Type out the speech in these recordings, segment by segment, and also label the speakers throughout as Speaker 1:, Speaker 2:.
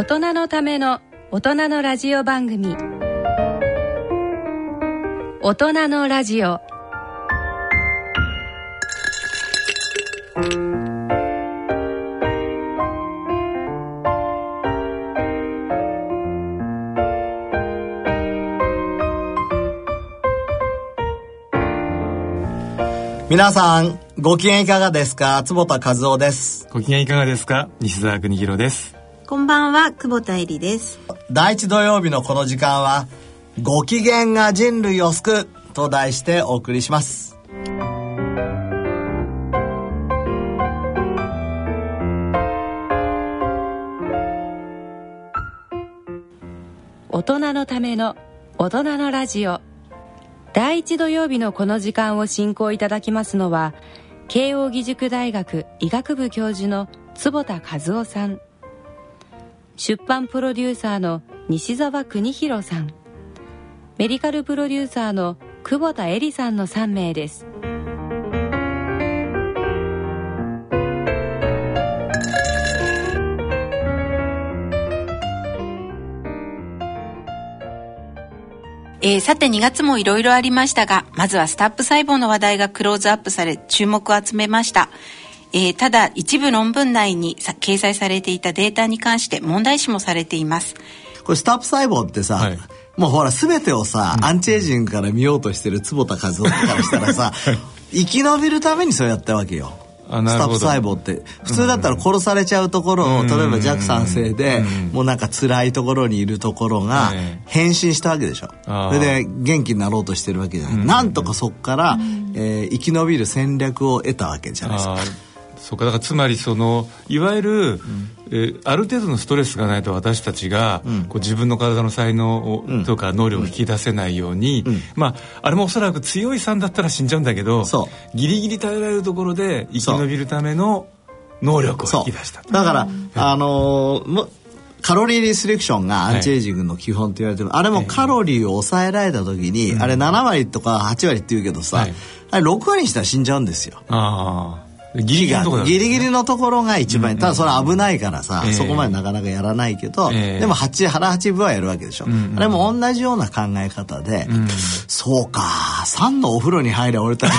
Speaker 1: 大人のための大人のラジオ番組大人のラジオ
Speaker 2: 皆さん、ご機嫌いかがですか？坪田和夫です。
Speaker 3: ご機嫌いかがですか？西澤邦弘です。
Speaker 4: こんばんは、久保田恵里です。
Speaker 2: 第一土曜日のこの時間は、ご機嫌が人類を救うと題してお送りします。
Speaker 1: 大人のための大人のラジオ第一土曜日のこの時間を進行いただきますのは慶應義塾大学医学部教授の坪田和夫さん出版プロデューサーの西澤邦弘さんメディカルプロデューサーの久保田恵里さんの3名です
Speaker 4: えーさて2月もいろいろありましたが、まずはスタップ細胞の話題がクローズアップされ注目を集めました。えーただ一部論文内にさ掲載されていたデータに関して問題視もされています。
Speaker 2: これスタップ細胞ってさ、
Speaker 3: はい。
Speaker 2: もうほら全てをさ、アンチエイジングから見ようとしてる坪田和夫からしたらさ、生き延びるためにそうやったわけよ。スタップ細胞って。普通だったら殺されちゃうところを、
Speaker 3: うん。
Speaker 2: 例えば弱酸性で、
Speaker 3: うん。
Speaker 2: もうなんか辛いところにいるところが
Speaker 3: ええ。
Speaker 2: 変身したわけでしょ、
Speaker 3: あー。
Speaker 2: それで元気になろうとしてるわけじゃない、なんとかそこから、えー生き延びる戦略を得たわけじゃないですか
Speaker 3: そうか。だからつまりそのいわゆる、えーある程度のストレスがないと私たちが、こう自分の体の才能を、とか能力を引き出せないように、まああれもおそらく強い酸だったら死んじゃうんだけど
Speaker 2: そ
Speaker 3: ギリギリ耐えられるところで生き延びるための能力を引き出した
Speaker 2: だから、あのーもカロリーリストリクションがアンチエイジングの基本って言われてる、あれもカロリーを抑えられた時に、あれ7割とか8割って言うけどさ、
Speaker 3: はい。
Speaker 2: あれ6割にしたら死んじゃうんですよ。
Speaker 3: ああギリギリのところだ
Speaker 2: ギリギリのところが一番、ただそれは危ないからさ、
Speaker 3: ええ。
Speaker 2: そこまでなかなかやらないけど、
Speaker 3: ええ。
Speaker 2: でも8腹8分はやるわけでしょ、あれも同じような考え方で、そうか3のお風呂に入りゃ俺たちっ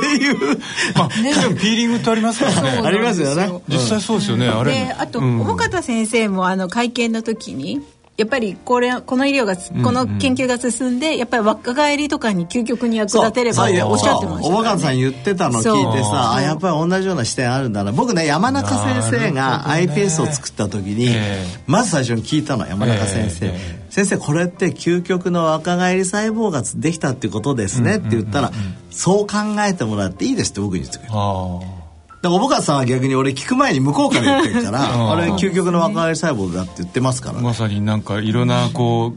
Speaker 2: ていう
Speaker 3: まあ、でもピーリングってありますからね
Speaker 2: ありますよね
Speaker 3: 実際そうですよね、あれ
Speaker 5: であと、
Speaker 3: うん
Speaker 5: 小方先生もあの会見の時にやっぱりこれこの医療がこの研究が進んでやっぱり若返りとかに究極に役立てればっておっしゃってました
Speaker 2: おば
Speaker 5: からね
Speaker 2: かさん言ってたの聞いてさあやっぱり同じような視点あるんだな。僕ね山中先生が iPS を作った時に、
Speaker 3: ええ。
Speaker 2: まず最初に聞いたの山中先生、
Speaker 3: ええ
Speaker 2: 先生これって究極の若返り細胞ができたっていうことですねって言ったら、そう考えてもらっていいですって僕に言ってくれた
Speaker 3: あ
Speaker 2: だからおぼかさんは逆に俺聞く前に向こうから言ってるから
Speaker 3: あ
Speaker 2: あれ究極の若返り細胞だって言ってますから。ね
Speaker 3: あまさになんかいろんなこう、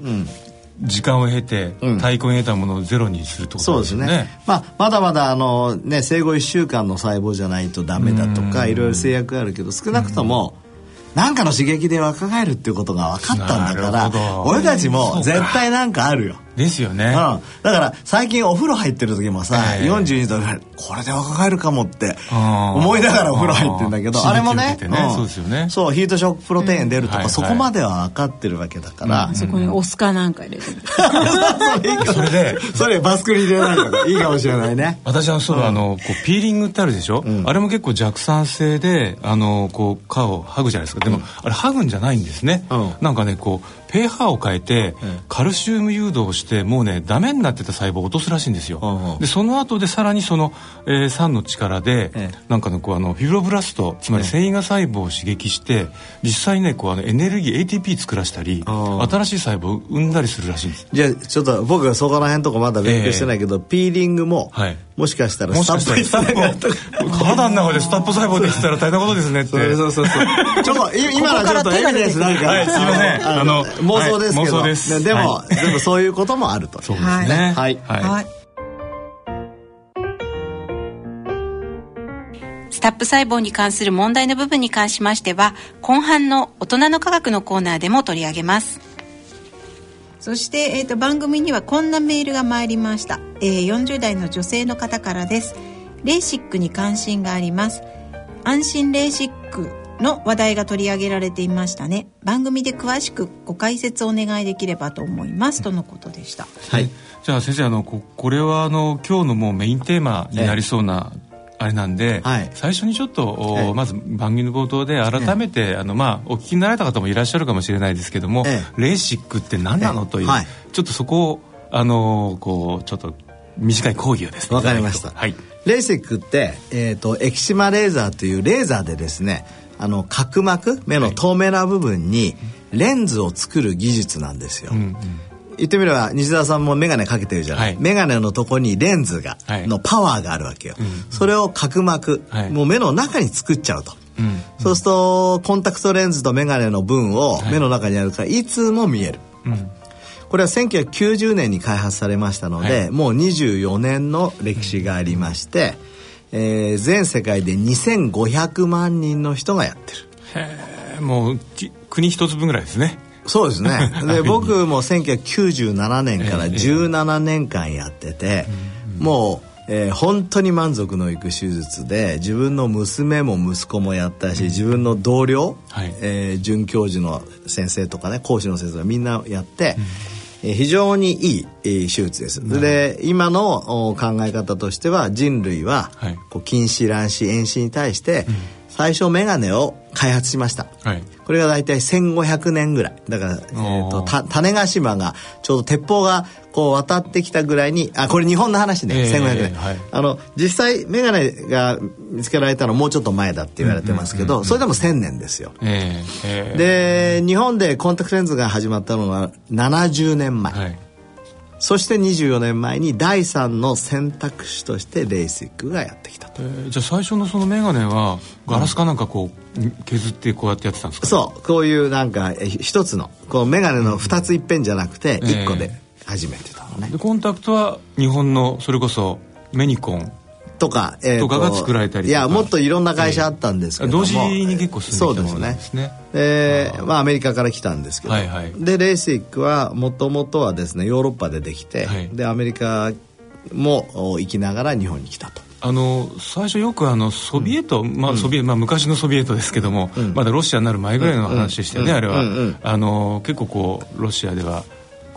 Speaker 3: 時間を経て
Speaker 2: うん
Speaker 3: 太鼓に得たものをゼロにするってこと
Speaker 2: そうですね。
Speaker 3: ですよね。
Speaker 2: まあ、まだまだあの、ね、生後1週間の細胞じゃないとダメだとかいろいろ制約があるけど少なくとも何かの刺激で若返るっていうことが分かったんだから俺たちも絶対なんかあるよ。
Speaker 3: ですよね。
Speaker 2: うん、だから最近お風呂入ってる時もさ、
Speaker 3: ええ。
Speaker 2: 42度ぐらいこれで若返るかもって思いながらお風呂入ってるんだけど
Speaker 3: あ
Speaker 2: れもね
Speaker 3: 刺激を受けてね。そうですよね。
Speaker 2: そうヒートショックプロテイン出るとか、
Speaker 3: うん。
Speaker 2: そこまでは分かってるわけだから、
Speaker 5: そこにオスカなんか入れて。る
Speaker 3: それで
Speaker 2: それバスクに入れないとかいいかもしれないね。
Speaker 3: 私はそう、あのこうピーリングってあるでしょ、あれも結構弱酸性であのこう皮を剥ぐじゃないですか。でも、あれ剥ぐんじゃないんですね、
Speaker 2: うん。
Speaker 3: なんかねこう pH を変えて、カルシウム誘導をしてもうねダメになってた細胞を落とすらしいんですよ、でその後でさらにその、えー酸の力で、
Speaker 2: ええ。
Speaker 3: なんかねこうあのフィブロブラストつまり繊維が細胞を刺激して実際ねこうあのエネルギー ATP 作らせたり
Speaker 2: あ
Speaker 3: 新しい細胞を生んだりするらしいんです。
Speaker 2: じゃあちょっと僕はそこら辺とかまだ勉強してないけど、ピーリングも、
Speaker 3: はい。
Speaker 2: もしかしたら
Speaker 3: スタップ体の中でスタップ細胞できてたら大変なことですねって。
Speaker 2: そうそうそうそう。ちょっとい今のはちょっとエビデンスないから。
Speaker 3: はいすいません。
Speaker 2: あの妄想ですけど、
Speaker 3: はい妄想です。
Speaker 2: ねでも、
Speaker 3: は
Speaker 2: でもそういうこともあると。
Speaker 3: そうですね。
Speaker 2: はい。
Speaker 3: はい、
Speaker 5: はい。
Speaker 4: スタップ細胞に関する問題の部分に関しましては後半の大人の科学のコーナーでも取り上げます。
Speaker 5: そして、えー、と番組にはこんなメールが参りました、えー40代の女性の方からです。レーシックに関心があります。安心レーシックの話題が取り上げられていましたね。番組で詳しくご解説お願いできればと思います。とのことでした。
Speaker 2: はい。
Speaker 3: じゃあ先生あのここれはあの今日のもうメインテーマになりそうなあれなんで、
Speaker 2: はい。
Speaker 3: 最初にちょっと、お
Speaker 2: ええ。
Speaker 3: まず番組の冒頭で改めて、あのまあお聞きになられた方もいらっしゃるかもしれないですけども、
Speaker 2: え
Speaker 3: レーシックって何なの？という、
Speaker 2: はい。
Speaker 3: ちょっとそこをあのこうちょっと短い講義をですね
Speaker 2: わかりました。
Speaker 3: はい。
Speaker 2: レーシックって、えー、とエキシマレーザーというレーザーでですねあの角膜目の透明な部分にレンズを作る技術なんですよ、
Speaker 3: うんうん。
Speaker 2: 言ってみれば西澤さんも眼鏡かけてるじゃない、
Speaker 3: はい。
Speaker 2: 眼鏡のとこにレンズが、
Speaker 3: はい。
Speaker 2: のパワーがあるわけよ、それを角膜、
Speaker 3: はい。
Speaker 2: もう目の中に作っちゃうと、
Speaker 3: うん。
Speaker 2: そうするとコンタクトレンズと眼鏡の分を目の中にあるからいつも見える、
Speaker 3: うん。
Speaker 2: これは1990年に開発されましたので、
Speaker 3: はい。
Speaker 2: もう24年の歴史がありまして、えー全世界で2500万人の人がやってる。
Speaker 3: へえもうき国一つ分ぐらいですね。
Speaker 2: そうですね。で僕も1997年から17年間やってて、もう、えー本当に満足のいく手術で自分の娘も息子もやったし自分の同僚、
Speaker 3: はい。
Speaker 2: えー准教授の先生とかね講師の先生がみんなやって、えー非常にいい、えー手術です。で今のお考え方としては人類は、
Speaker 3: はい。
Speaker 2: こう近視乱視遠視に対して、最初メガネを開発しました。
Speaker 3: はい。
Speaker 2: これが大体1500年ぐらい。だから、えー、とた種子島がちょうど鉄砲がこう渡ってきたぐらいにあこれ日本の話ね、
Speaker 3: ええ。
Speaker 2: 1500年、
Speaker 3: はい。
Speaker 2: あの実際眼鏡が見つけられたのはもうちょっと前だって言われてますけど、それでも1000年ですよ。
Speaker 3: ええええ。
Speaker 2: で日本でコンタクトレンズが始まったのは70年前、
Speaker 3: はい。
Speaker 2: そして24年前に第3の選択肢としてレーシックがやってきたと。
Speaker 3: えーじゃあ最初のその眼鏡はガラスかなんかこう削ってこうやってやってたんですか？
Speaker 2: そう。こういうなんかえ一つのこう眼鏡の2ついっぺんじゃなくて
Speaker 3: ええ
Speaker 2: 1個で始めてたのね、
Speaker 3: でコンタクトは日本のそれこそメニコン
Speaker 2: とか、えー
Speaker 3: とかが作られたりとか。
Speaker 2: いやもっといろんな会社あったんですけども、
Speaker 3: 同時に結構進んできたものなんですね。
Speaker 2: でまあアメリカから来たんですけど、
Speaker 3: はいはい。
Speaker 2: でレーシックはもともとはですねヨーロッパでできて、
Speaker 3: はい。
Speaker 2: でアメリカもお行きながら日本に来たと。
Speaker 3: あの最初よくあのソビエト、まあソビエまあ、昔のソビエトですけども、まだロシアになる前ぐらいの話でしたよね、あれは、
Speaker 2: うんうん。
Speaker 3: あの結構こうロシアでは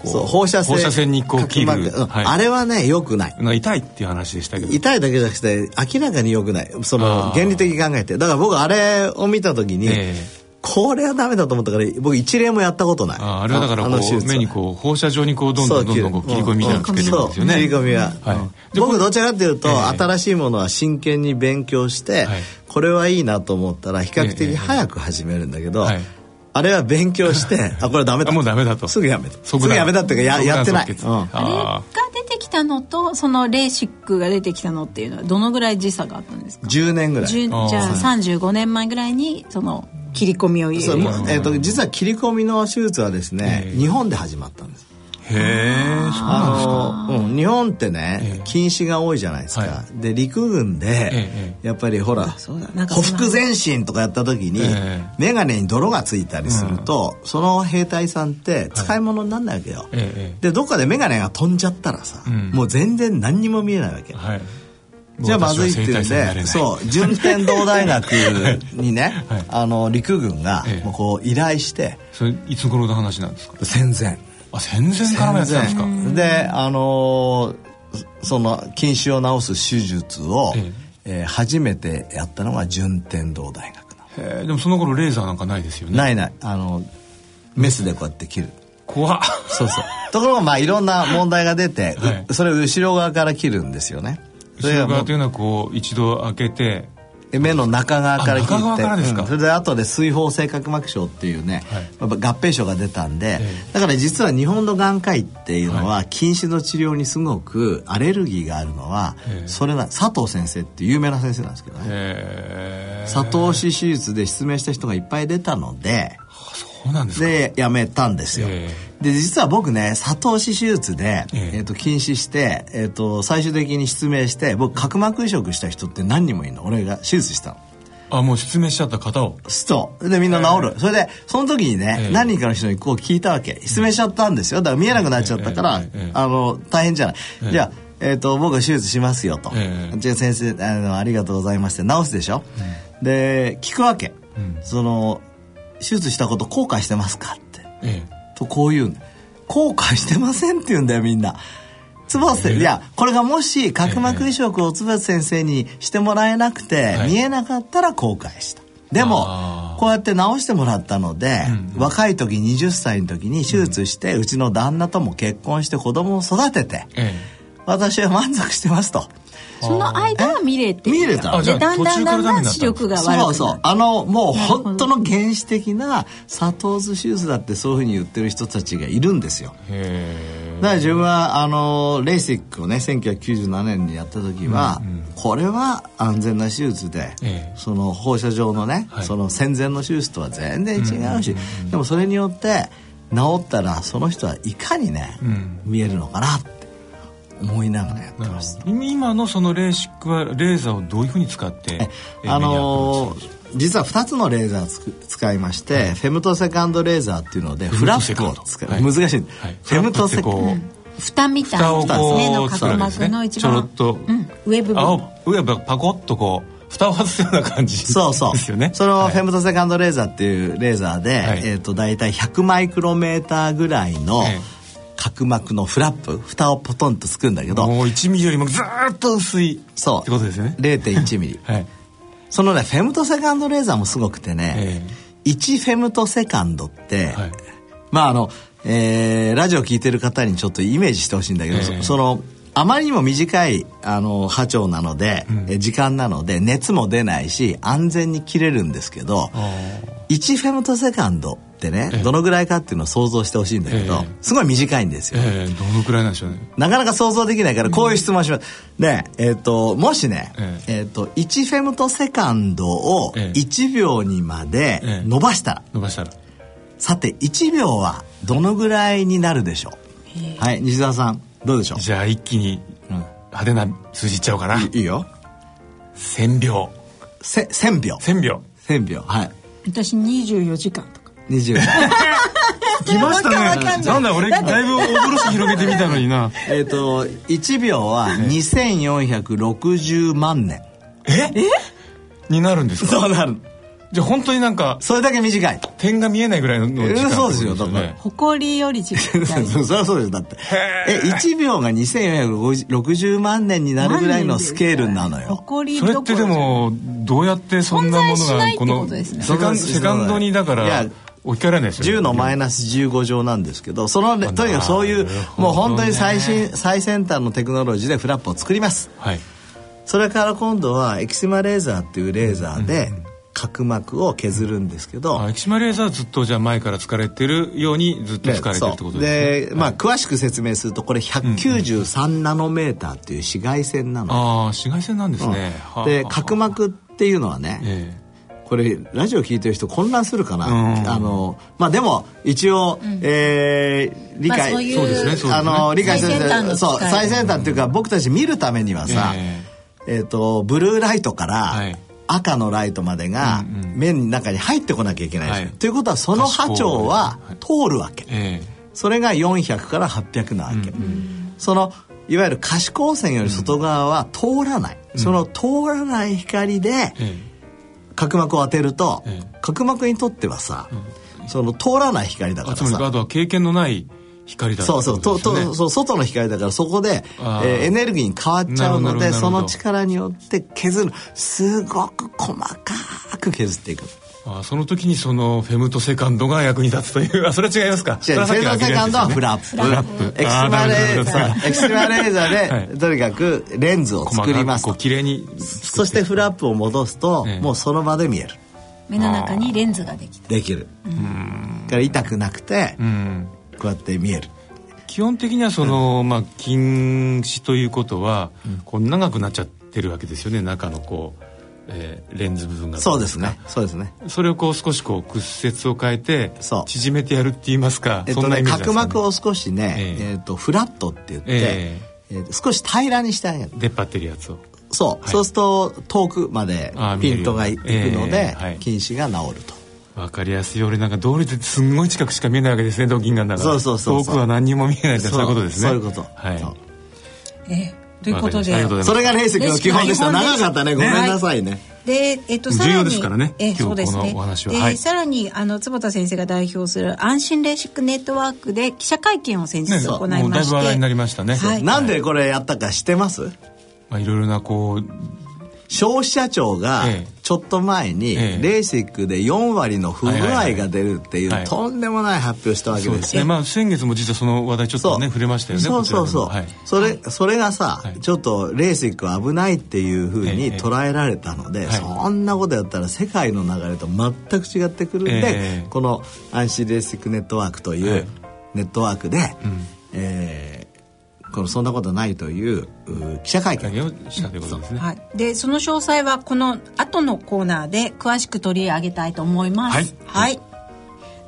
Speaker 2: そう放射線
Speaker 3: にこう切る、はい。
Speaker 2: あれはねよくない。
Speaker 3: 痛いっていう話でしたけど。
Speaker 2: 痛いだけじゃなくて明らかに良くない。その原理的に考えて。だから僕あれを見た時に、
Speaker 3: ええ。
Speaker 2: これはダメだと思ったから僕一例もやったことない。
Speaker 3: ああれはだからこう目にこう放射状にこうどんどんどんどんこう切り込みみたいなのつけてるんですよね、
Speaker 2: 切り込みは、
Speaker 3: はい。
Speaker 2: 僕どちらかというと、
Speaker 3: ええ。
Speaker 2: 新しいものは真剣に勉強して、
Speaker 3: はい。
Speaker 2: これはいいなと思ったら比較
Speaker 3: ええ
Speaker 2: 的早く始めるんだけど、
Speaker 3: はい
Speaker 2: あれは勉強して あこれダメだ。
Speaker 3: あもうダメだと。
Speaker 2: すぐやめた。すぐやめたっていうかややってない、うん。
Speaker 5: あれが
Speaker 3: あ
Speaker 5: 出てきたのとそのレー。シックが出てきたのっていうのはどのぐらい時差があったんですか
Speaker 2: 10年ぐらい
Speaker 5: じゃあ35年前ぐらいにその切り込みを入れる
Speaker 2: えーと実は切り込みの手術はですね、
Speaker 3: ええ
Speaker 2: 日本で始まったんです
Speaker 3: へえそうなんですか。
Speaker 2: あの、うん、日本ってね、
Speaker 3: ええ。
Speaker 2: 禁止が多いじゃないですか、
Speaker 3: は
Speaker 2: で陸軍で、
Speaker 3: え
Speaker 2: やっぱりほら
Speaker 5: そうだなんか
Speaker 2: 匍
Speaker 5: そんな
Speaker 2: 匐前進とかやった時に、
Speaker 3: ええ。
Speaker 2: 眼鏡に泥がついたりすると、その兵隊さんって使い物にならないわけよ、
Speaker 3: えええ
Speaker 2: でどっかで眼鏡が飛んじゃったらさ、
Speaker 3: うん。
Speaker 2: もう全然何にも見えないわけ、
Speaker 3: えはい。
Speaker 2: じゃあまずいっていうんでそう順天堂大学にね、
Speaker 3: はい。
Speaker 2: あの陸軍が
Speaker 3: ええ。
Speaker 2: もうこう依頼して
Speaker 3: それいつ頃の話なんですか？
Speaker 2: 戦前
Speaker 3: あ戦前からもやってたんですか？
Speaker 2: であのーその近視を治す手術を、
Speaker 3: え
Speaker 2: え。ー初めてやったのが順天堂大学
Speaker 3: へえでもその頃レーザーなんかないですよね？
Speaker 2: ないない。あのメスでこうやって切る。
Speaker 3: 怖っ。
Speaker 2: そうそう。ところがまあいろんな問題が出て、う
Speaker 3: はい。
Speaker 2: それを後ろ側から切るんですよね。
Speaker 3: 後ろ側というのはこう一度開けて
Speaker 2: 目の中側から切って。それで後で水疱性角膜症っていうね、
Speaker 3: はい。
Speaker 2: 合併症が出たんで、
Speaker 3: え
Speaker 2: だから実は日本の眼科医っていうのは近視の治療にすごくアレルギーがあるのは、
Speaker 3: ええ。
Speaker 2: それな佐藤先生っていう有名な先生なんですけどね。佐藤氏手術で失明した人がいっぱい出たので
Speaker 3: そうなんですか。
Speaker 2: でやめたんですよ、
Speaker 3: え
Speaker 2: で実は僕ね佐藤氏手術で、
Speaker 3: ええ。
Speaker 2: えーと禁止して、えー、と最終的に失明して僕角膜移植した人って何人もいるの？俺が手術したの。
Speaker 3: あもう失明しちゃった方を。
Speaker 2: そう。でみんな治る、それでその時にね、
Speaker 3: ええ。
Speaker 2: 何人かの人にこう聞いたわけ。失明しちゃったんですよ。だから見えなくなっちゃったから、
Speaker 3: ええ。ええ。
Speaker 2: あの大変じゃない、
Speaker 3: ええ。
Speaker 2: じゃあ、えー、と僕が手術しますよと、
Speaker 3: ええ。
Speaker 2: じゃあ先生あのありがとうございますって治すでしょ、で聞くわけ、その手術したこと後悔してますかって、
Speaker 3: え
Speaker 2: とこう言うんだ後悔してませんって言うんだよみんな。坪瀬、いやこれがもし角膜移植を坪瀬先生にしてもらえなくて、
Speaker 3: はい。
Speaker 2: 見えなかったら後悔した。でもこうやって治してもらったので、
Speaker 3: うん。
Speaker 2: 若い時20歳の時に手術して、うちの旦那とも結婚して子供を育てて
Speaker 3: ええ
Speaker 2: 私は満足してますと。
Speaker 5: その間は見れて
Speaker 2: 見れた？
Speaker 5: だんだんだんだん視力が悪くなる。
Speaker 2: そうそう。あのもう本当の原始的な砂糖図手術だってそういうふうに言ってる人たちがいるんですよ。だから自分はあのレーシックをね1997年にやった時は、これは安全な手術で、
Speaker 3: ええ。
Speaker 2: その放射状のね、
Speaker 3: はい。
Speaker 2: その戦前の手術とは全然違うし、でもそれによって治ったらその人はいかにね、
Speaker 3: うん。
Speaker 2: 見えるのかなって思いながらやってました。
Speaker 3: 今のそのレーシックはレーザーをどういうふうに使ってえ
Speaker 2: あの
Speaker 3: ー
Speaker 2: 実は2つのレーザーつく使いまして、フェムトセカンドレーザーっていうのでフラップを使う、
Speaker 3: はい。
Speaker 2: 難しい、
Speaker 3: はい。
Speaker 2: フェムトセカンド。
Speaker 3: フラップってこ
Speaker 5: 蓋みたい
Speaker 3: 蓋を
Speaker 5: な
Speaker 3: こう
Speaker 5: 目の角膜の一
Speaker 3: ちょっと
Speaker 5: うん、上部分。
Speaker 3: 青上はパコッとこう蓋を外すような感じ
Speaker 2: そうそう。
Speaker 3: ですよね
Speaker 2: その
Speaker 3: はい。
Speaker 2: フェムトセカンドレーザーっていうレーザーで、
Speaker 3: はい。
Speaker 2: えっ、と大体100マイクロメーターぐらいの
Speaker 3: ええ
Speaker 2: 角膜のフラップ、蓋をポトンとつくんだけど、
Speaker 3: もう1ミリよりもずーっと薄い
Speaker 2: そう。
Speaker 3: ってことですよね。
Speaker 2: 0.1ミリ。
Speaker 3: はい。
Speaker 2: そのね、フェムトセカンドレーザーもすごくてね、
Speaker 3: え
Speaker 2: 1フェムトセカンドって、
Speaker 3: はい。
Speaker 2: まああの、えーラジオ聞いてる方にちょっとイメージしてほしいんだけど、
Speaker 3: ええ。
Speaker 2: そそのあまりにも短いあの波長なので、え時間なので熱も出ないし安全に切れるんですけど1フェムトセカンドってね、
Speaker 3: ええ。
Speaker 2: どのぐらいかっていうのを想像してほしいんだけど、
Speaker 3: ええ。
Speaker 2: すごい短いんですよ、
Speaker 3: ええどのくらいなんでしょうね。
Speaker 2: なかなか想像できないからこういう質問します。ねえっ、ともしね、
Speaker 3: え
Speaker 2: え。っ、と1フェムトセカンドを
Speaker 3: ええ
Speaker 2: 1秒にまで
Speaker 3: ええ。
Speaker 2: 伸ばしたら、
Speaker 3: 伸ばしたら。
Speaker 2: さて1秒はどのぐらいになるでしょう？はい西澤さんどうでしょう？
Speaker 3: じゃあ一気に
Speaker 2: うん
Speaker 3: 派手な数字いっちゃおうかな。い
Speaker 2: いいよ。
Speaker 3: 1000秒。
Speaker 2: せ1000秒。
Speaker 3: 1000秒。
Speaker 2: 1000秒はい。
Speaker 5: 私24時間とか。
Speaker 2: 20
Speaker 3: 来ましたね。なんだ俺だいぶ幻広げてみたのにな。
Speaker 2: えっと1秒は2460万年。
Speaker 3: え？になるんですか？
Speaker 2: そうなる
Speaker 3: じゃあ本当になんか
Speaker 2: それだけ短い
Speaker 3: 点が見えないぐらいの時間ってこと
Speaker 2: そうですよだから
Speaker 3: ね
Speaker 5: 誇りより時間
Speaker 2: そりゃそうです。だってえ1秒が2460万年になるぐらいのスケールなのよ。
Speaker 5: 誇り
Speaker 3: それってでもどうやってそんなものがこのセカンセカンドにだか
Speaker 2: いや
Speaker 3: ら置き換えられないですよ
Speaker 2: 10のマイナス15乗なんですけどそのとにかくそういう
Speaker 3: ね。
Speaker 2: もう本当に最新最先端のテクノロジーでフラップを作ります。
Speaker 3: はい。
Speaker 2: それから今度はエキシマレーザーっていうレーザーで角膜を削るんですけど、
Speaker 3: あエキシマレーザーはずっとじゃあ前から使われてるようにずっと使われてるってことですね。
Speaker 2: でまあ詳しく説明するとこれ193ナノメーターっていう紫外線なの、
Speaker 3: ああ紫外線なんですね、はあ。
Speaker 2: で角膜っていうのはね、
Speaker 3: え
Speaker 2: これラジオ聞いてる人混乱するかな、
Speaker 3: うん。
Speaker 2: あのまあでも一応、えー理解、
Speaker 5: まあそう
Speaker 3: ですねそうですね。
Speaker 2: あの理解して
Speaker 5: 最先端の機械
Speaker 2: そう最先端っていうか僕たち見るためにはさ、
Speaker 3: え
Speaker 2: え。ー、とブルーライトから
Speaker 3: はい
Speaker 2: 赤のライトまでが
Speaker 3: うんうん。
Speaker 2: 目の中に入ってこなきゃいけないですよ、
Speaker 3: はい。
Speaker 2: ということはその波長は通るわけ、
Speaker 3: え
Speaker 2: それが400から800なわけ、そのいわゆる可視光線より外側は通らない、その通らない光で
Speaker 3: ええ。
Speaker 2: 角膜を当てると、
Speaker 3: え
Speaker 2: 角膜にとってはさ、その通らない光だか
Speaker 3: あ
Speaker 2: らさ。
Speaker 3: つまりあとは経験のない光だ
Speaker 2: そうそう。と
Speaker 3: と
Speaker 2: とそう外の光だからそこで、えーエネルギーに変わっちゃうのでその力によって削る。すごく細かく削っていく。
Speaker 3: あその時にそのフェムトセカンドが役に立つという。あそれは違いますか？
Speaker 2: 違うフェザーセカンドはフラップ。
Speaker 3: フラップ。
Speaker 2: エキシマレーザ
Speaker 3: あ
Speaker 2: ーエキシマレーザーで、
Speaker 3: はい。
Speaker 2: とにかくレンズを作ります。
Speaker 3: こう綺麗に
Speaker 2: そしてフラップを戻すと、
Speaker 3: ええ。
Speaker 2: もうその場で見える。
Speaker 5: 目の中にレンズができた。
Speaker 2: できる。だから痛くなくて、
Speaker 3: うん
Speaker 2: こうやって見える。
Speaker 3: 基本的にはその、まあ近視ということは、こう長くなっちゃってるわけですよね。中のこう、えーレンズ部分が。
Speaker 2: そうですね。そうですね。
Speaker 3: それをこう少しこう屈折を変えて縮めてやるって言いますか、そんな
Speaker 2: えっとね
Speaker 3: ね、
Speaker 2: 角膜を少しね、
Speaker 3: ええ。
Speaker 2: えっとフラットって言って、
Speaker 3: え
Speaker 2: え。ー少し平らにしてあげる。
Speaker 3: 出っ張ってるやつを。
Speaker 2: そう、
Speaker 3: はい。
Speaker 2: そうすると遠くまでピントがいくので、
Speaker 3: ええはい。
Speaker 2: 近視が治ると
Speaker 3: わかりやすい俺なんか道理ですんごい近くしか見えないわけですねドッキンガンだから。
Speaker 2: そうそうそうそう。
Speaker 3: 遠くは何にも見えないってそういうことですね。
Speaker 2: そういうこと。
Speaker 3: はい。
Speaker 2: そう
Speaker 5: えーということで。
Speaker 3: わかりましたありがとうございます。
Speaker 2: それがレーシックの基本でした長かったねごめんなさいね、
Speaker 5: でで、えっと、
Speaker 3: さらに。重要ですからね、
Speaker 5: えそうですね。
Speaker 3: お話
Speaker 5: は、はい、さらにあの坪田先生が代表する安心レーシックネットワークで記者会見を先日行いまして、ね、だいぶ
Speaker 3: 話題になりましたね。
Speaker 2: はい、なんでこれやったか知ってます？
Speaker 3: まあいろいろなこう
Speaker 2: 消費者庁がちょっと前にレーシックで4割の不具合が出るっていうとんでもない発表したわけです
Speaker 3: よ。まあ先月も実はその話題ちょっとね触れましたよね。
Speaker 2: そうそうそう。はい、それそれがさ、はい、ちょっとレーシック危ないっていうふうに捉えられたので、そんなことやったら世界の流れと全く違ってくるんで、この安心レーシックネットワークというネットワークで、うん、えーこのそんなことないという記者会見をしたということですね。はい。
Speaker 5: でその詳細はこの後のコーナーで詳しく取り上げたいと思います。はい。はい、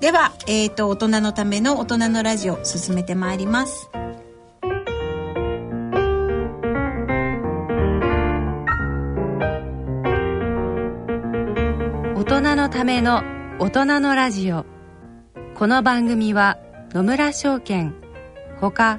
Speaker 5: では、えっ、ー、と大人のための大人のラジオ進めてまいります。
Speaker 1: 大人のための大人のラジオこの番組は野村証券ほか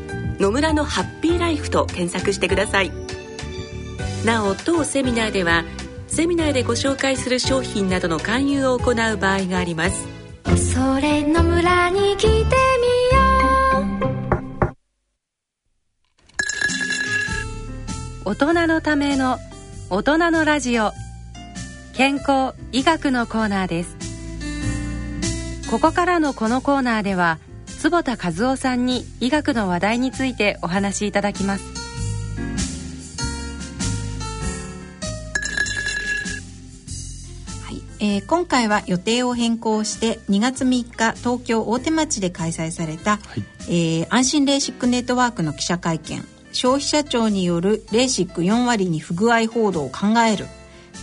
Speaker 6: 野村のハッピーライフと検索してください。なお当セミナーではセミナーでご紹介する商品などの勧誘を行う場合があります。それの村に来てみよ
Speaker 1: う。大人のための大人のラジオ。健康医学のコーナーです。ここからのこのコーナーでは坪田和夫さんに医学の話題についてお話しいただきます。
Speaker 5: えー、今回は予定を変更して2月3日東京大手町で開催された、はい、えー、安心レーシックネットワークの記者会見。消費者庁によるレーシック4割に不具合報道を考える。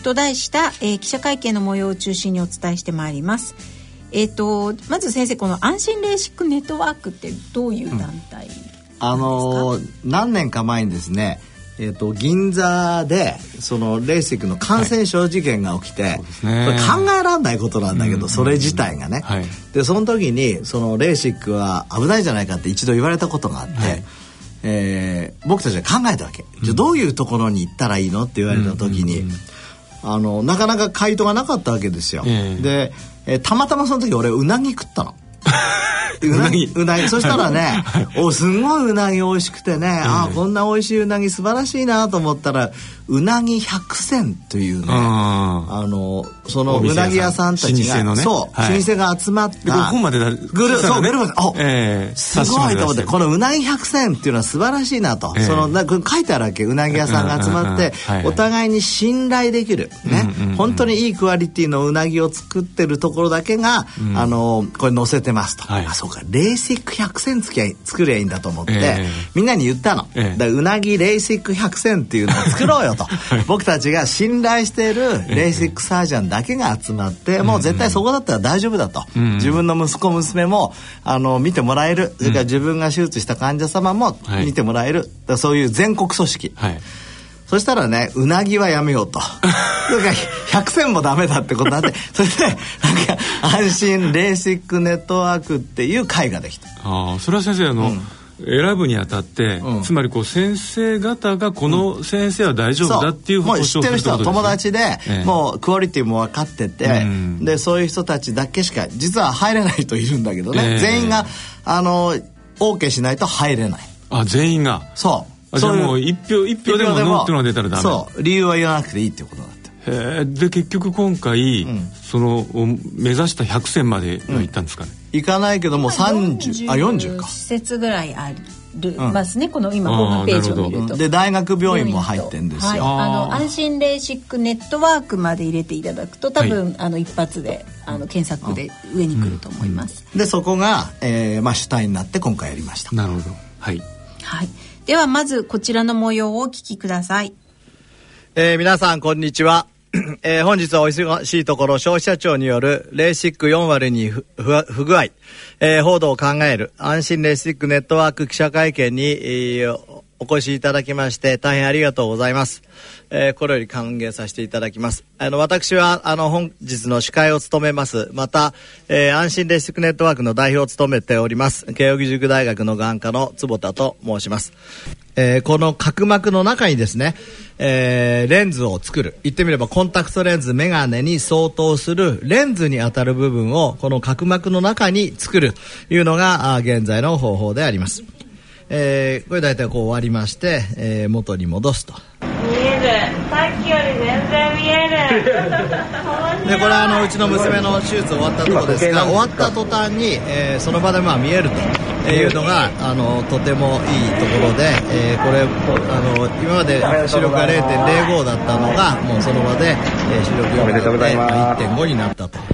Speaker 5: と題した、えー、記者会見の模様を中心にお伝えしてまいります。えーと、まず先生この安心レーシックネットワークってどういう団体、うん、
Speaker 2: あの何年か前にですねえーと、銀座でそのレーシックの感染症事件が起きて、はい。ね、考えられないことなんだけど、うん、それ自体がね、はい、でその時にそのレーシックは危ないじゃないかって一度言われたことがあって、はい、えー、僕たちは考えたわけ、うん、じゃどういうところに行ったらいいの？って言われた時に、うんうんうん、あのなかなか回答がなかったわけですよ。えー、でえー、たまたまその時俺うなぎ食ったの。うなぎ。うなぎ。そしたらね、はい、おすごいうなぎ美味しくてね、はい、ああこんな美味しいうなぎ素晴らしいなと思ったらうなぎ百選というねあのそのうなぎ屋さんたちが、ね、そう、はい、老舗が集まった
Speaker 3: 本まで
Speaker 2: グルそうメルマであ、えー、すごいと思ってこのうなぎ百選っていうのは素晴らしいなと、えー、そのな書いてあるわけうなぎ屋さんが集まって、お互いに信頼できるね、うんうんうん、本当にいいクオリティのうなぎを作ってるところだけが、うん、あのこれ載せてますと、はい、あそうか。レーシック百選つきゃ作りゃいいんだと思って、えー、みんなに言ったの、えー、だうなぎレーシック百選っていうのを作ろうよと。僕たちが信頼しているレーシックサージャンだけが集まって、もう絶対そこだったら大丈夫だと、自分の息子娘もあの見てもらえる。それから自分が手術した患者様も見てもらえる、そういう全国組織、はいそしたらね、うなぎはやめようと。だから100選もダメだってことになって、それで、なんか、安心レーシックネットワークっていう会ができた。
Speaker 3: ああ、それは先生、あの、うん。選ぶにあたって、うん、つまりこう先生方がこの先生は大丈夫だっていう
Speaker 2: 保証をするってことです、ね、もう知ってる人は友達で、ええ、もうクオリティも分かってて、うん、でそういう人たちだけしか実は入れない人いるんだけどね、えー、全員があの OK しないと入れない。
Speaker 3: あ全員が。
Speaker 2: そ
Speaker 3: うじゃあもう一票一票でもノーっていうのが出たらダメ
Speaker 2: そう。理由は言わなくていいっていうことだって
Speaker 3: えー、で結局今回、うん、その目指した100選までは行ったんですかね、
Speaker 2: うん、行かないけども30あ40か。
Speaker 5: 施設ぐらいあるますね、うん、この今ホームページを見ると。
Speaker 2: で大学病院も入ってんですよ、はい、
Speaker 5: あの安心レーシックネットワークまで入れていただくと多分、はい、あの一発であの検索で上に来ると思います、
Speaker 2: でそこが、えーまあ、主体になって今回やりました。
Speaker 3: なるほど。はい、
Speaker 5: はい、ではまずこちらの模様をお聞きください
Speaker 2: えー、皆さんこんにちは。えー、本日はお忙しいところ消費者庁によるレーシック4割に不具合、えー、報道を考える安心レーシックネットワーク記者会見に、えー、お越しいただきまして大変ありがとうございます。えー、これより歓迎させていただきます。あの、私は、あの、本日の司会を務めます。また、えー、安心レシックネットワークの代表を務めております。慶應義塾大学の眼科の坪田と申します。えー、この角膜の中にですね、えー、レンズを作る。言ってみればコンタクトレンズ、メガネに相当するレンズに当たる部分をこの角膜の中に作るというのが現在の方法であります。えー、これ大体こう終わりまして、え、元に戻すと。
Speaker 7: さっきより全然見える。
Speaker 2: でこれはあのうちの娘の手術終わったとこですが終わった途端に、えー、その場でまあ見えるというのがあのとてもいいところで、えー、これあの今まで視力が0.05だったのがもうその場で、えー、視力が1.5になったと。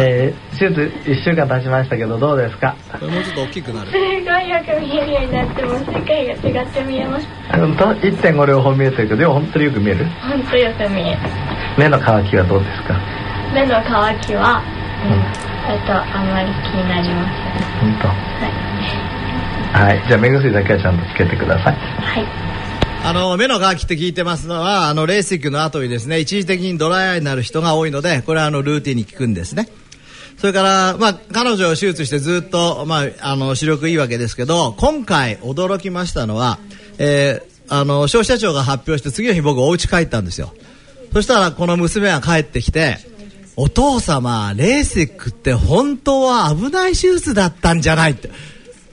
Speaker 8: えー、手術1週間経ちましたけどどうですか？
Speaker 2: これもうちょっと大きくなる。す
Speaker 7: ごいよく見えるようになっても世界が違って見えます
Speaker 8: 本当1.5両方見えてるけどでも本当によく見える。
Speaker 7: 本当よく見える。
Speaker 8: 目の乾きはどうですか？
Speaker 7: 目の乾きは、うん、えっとあんまり気になりません。
Speaker 8: 本当。はい、はい、じゃあ目薬だけはちゃんとつけてください。
Speaker 7: はい。
Speaker 2: あの、目の渇きって聞いてますのは、あの、レーシックの後にですね、一時的にドライアイになる人が多いので、これはあの、ルーティンに効くんですね。それから、まあ、彼女を手術してずっと、まあ、あの、視力いいわけですけど、今回驚きましたのは、えー、あの、消費者庁が発表して次の日僕お家帰ったんですよ。そしたらこの娘が帰ってきて、お父様、レーシックって本当は危ない手術だったんじゃないって、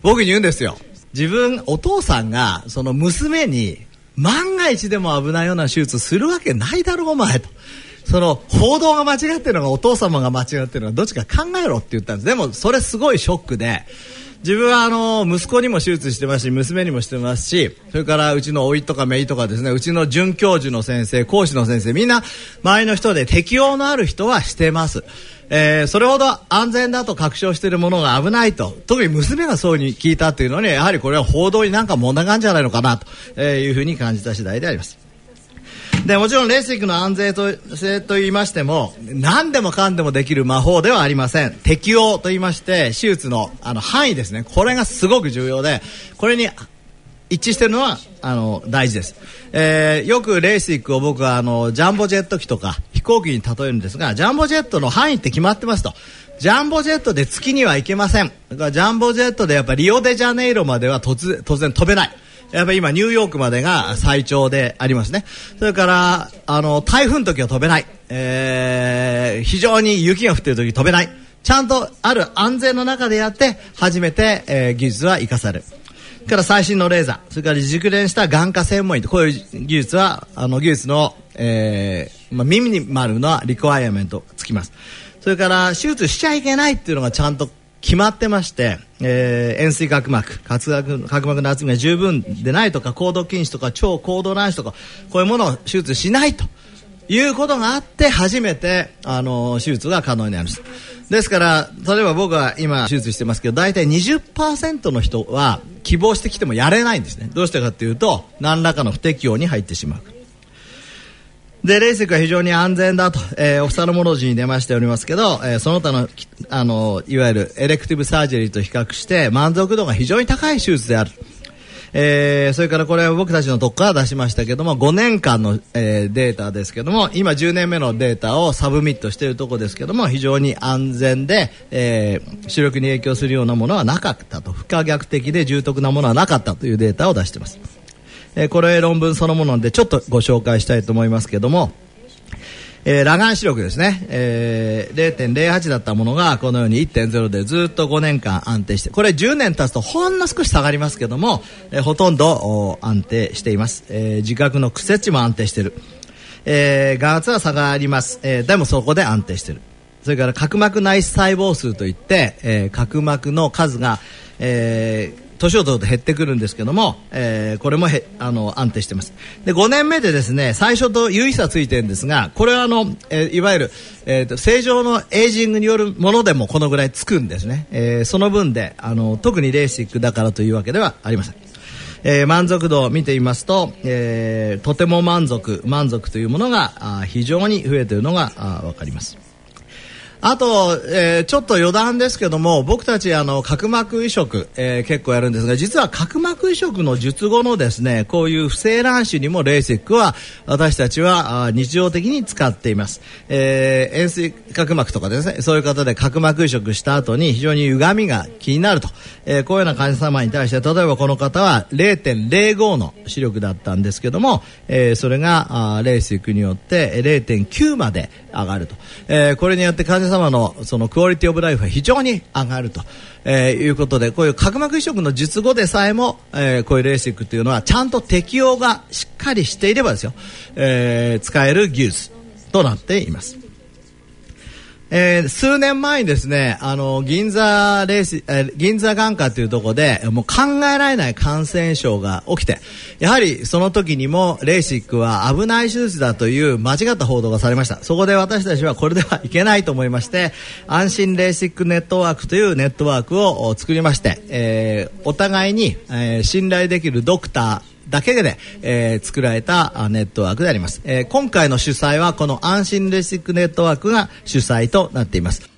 Speaker 2: 僕に言うんですよ。自分、お父さんが、その娘に、万が一でも危ないような手術するわけないだろう、お前と。その報道が間違ってるのかお父様が間違ってるのかどっちか考えろって言ったんですでもそれすごいショックで自分はあの息子にも手術してますし娘にもしてますしそれからうちの甥とか姪とかですねうちの准教授の先生講師の先生みんな周りの人で適応のある人はしてます。えー、それほど安全だと確証しているものが危ないと特に娘がそうに聞いたというのにやはりこれは報道になんか問題があるんじゃないのかなというふうに感じた次第であります。でもちろんレーシックの安全性と言いましても何でもかんでもできる魔法ではありません。適応と言いまして手術のあの範囲ですね。これがすごく重要でこれに一致してるのはあの大事です、えー、よくレーシックを僕はあのジャンボジェット機とか飛行機に例えるんですがジャンボジェットの範囲って決まってますと。ジャンボジェットで月には行けません。だからジャンボジェットでやっぱリオデジャネイロまでは突然突然飛べない。やっぱり今ニューヨークまでが最長でありますね。それから、あの、台風の時は飛べない。えー、非常に雪が降っている時飛べない。ちゃんとある安全の中でやって、初めて、えー、技術は活かされる。から最新のレーザー、それから熟練した眼科専門医と、こういう技術は、あの技術の、えー、まあ、ミニマルなリクワイアメントつきます。それから手術しちゃいけないっていうのがちゃんと決まってまして、えー、円錐角膜、角膜角膜の厚みが十分でないとか、高度筋腫とか、超高度卵子とか、こういうものを手術しないということがあって、初めて、あの、手術が可能になるんです。ですから、例えば僕は今手術してますけど、大体20%の人は希望してきてもやれないんですね。どうしてかというと、何らかの不適応に入ってしまう。で、レーシックは非常に安全だと、えー、 Ophthalmology に出ましておりますけど、えー、その他の、あの、いわゆる elective surgery と比較して満足度が非常に高い手術である。えー、それからこれは僕たちのとこから出しましたけども、5年間の、えー、データですけども、今10年目のデータを submit しているとこですけども、非常に安全で、えー、視力に影響するようなものはなかったと、不可逆的で重篤なものはなかったというデータを出しています。えこれ論文そのものでちょっとご紹介したいと思いますけども、えー、裸眼視力ですね、えー、0.08だったものがこのように1.0でずっと5年間安定してこれ10年経つとほんの少し下がりますけども、えー、ほとんど安定しています、えー、自覚の屈折値も安定している。えー、眼圧は差がります、えーでもそこで安定している。それから角膜内細胞数といって、えー角膜の数が、えー年を取ると減ってくるんですけども、えーこれもへあの安定してます。で5年目でですね最初と有意差ついてるんですがこれはあの、えーいわゆる、えーと正常のエイジングによるものでもこのぐらいつくんですね、えーその分であの特にレーシックだからというわけではありません。えー満足度を見てみますと、えーとても満足満足というものが非常に増えているのがあーわかります。あと、えーちょっと余談ですけども僕たちあの角膜移植、えー結構やるんですが実は角膜移植の術後のですねこういう不正卵子にもレーシックは私たちはあ日常的に使っています、えー円錐角膜とかですねそういう方で角膜移植した後に非常に歪みが気になると、えーこういうような患者様に対して例えばこの方は0.05の視力だったんですけども、えーそれがあーレーシックによって0.9まで上がると、えーこれによって患者様様のそのクオリティオブライフは非常に上がると、えーいうことでこういう角膜移植の術後でさえも、えーこういうレーシックというのはちゃんと適用がしっかりしていればですよ、えー使える技術となっています。えー数年前にですね、あの、銀座レース、えー銀座眼科というとこで、もう考えられない感染症が起きて、やはりその時にもレーシックは危ない手術だという間違った報道がされました。そこで私たちはこれではいけないと思いまして、安心レーシックネットワークというネットワークを作りまして、えーお互いに、え信頼できるドクター、だけで、えー作られたネットワークであります、えー今回の主催はこの安心レシックネットワークが主催となっています。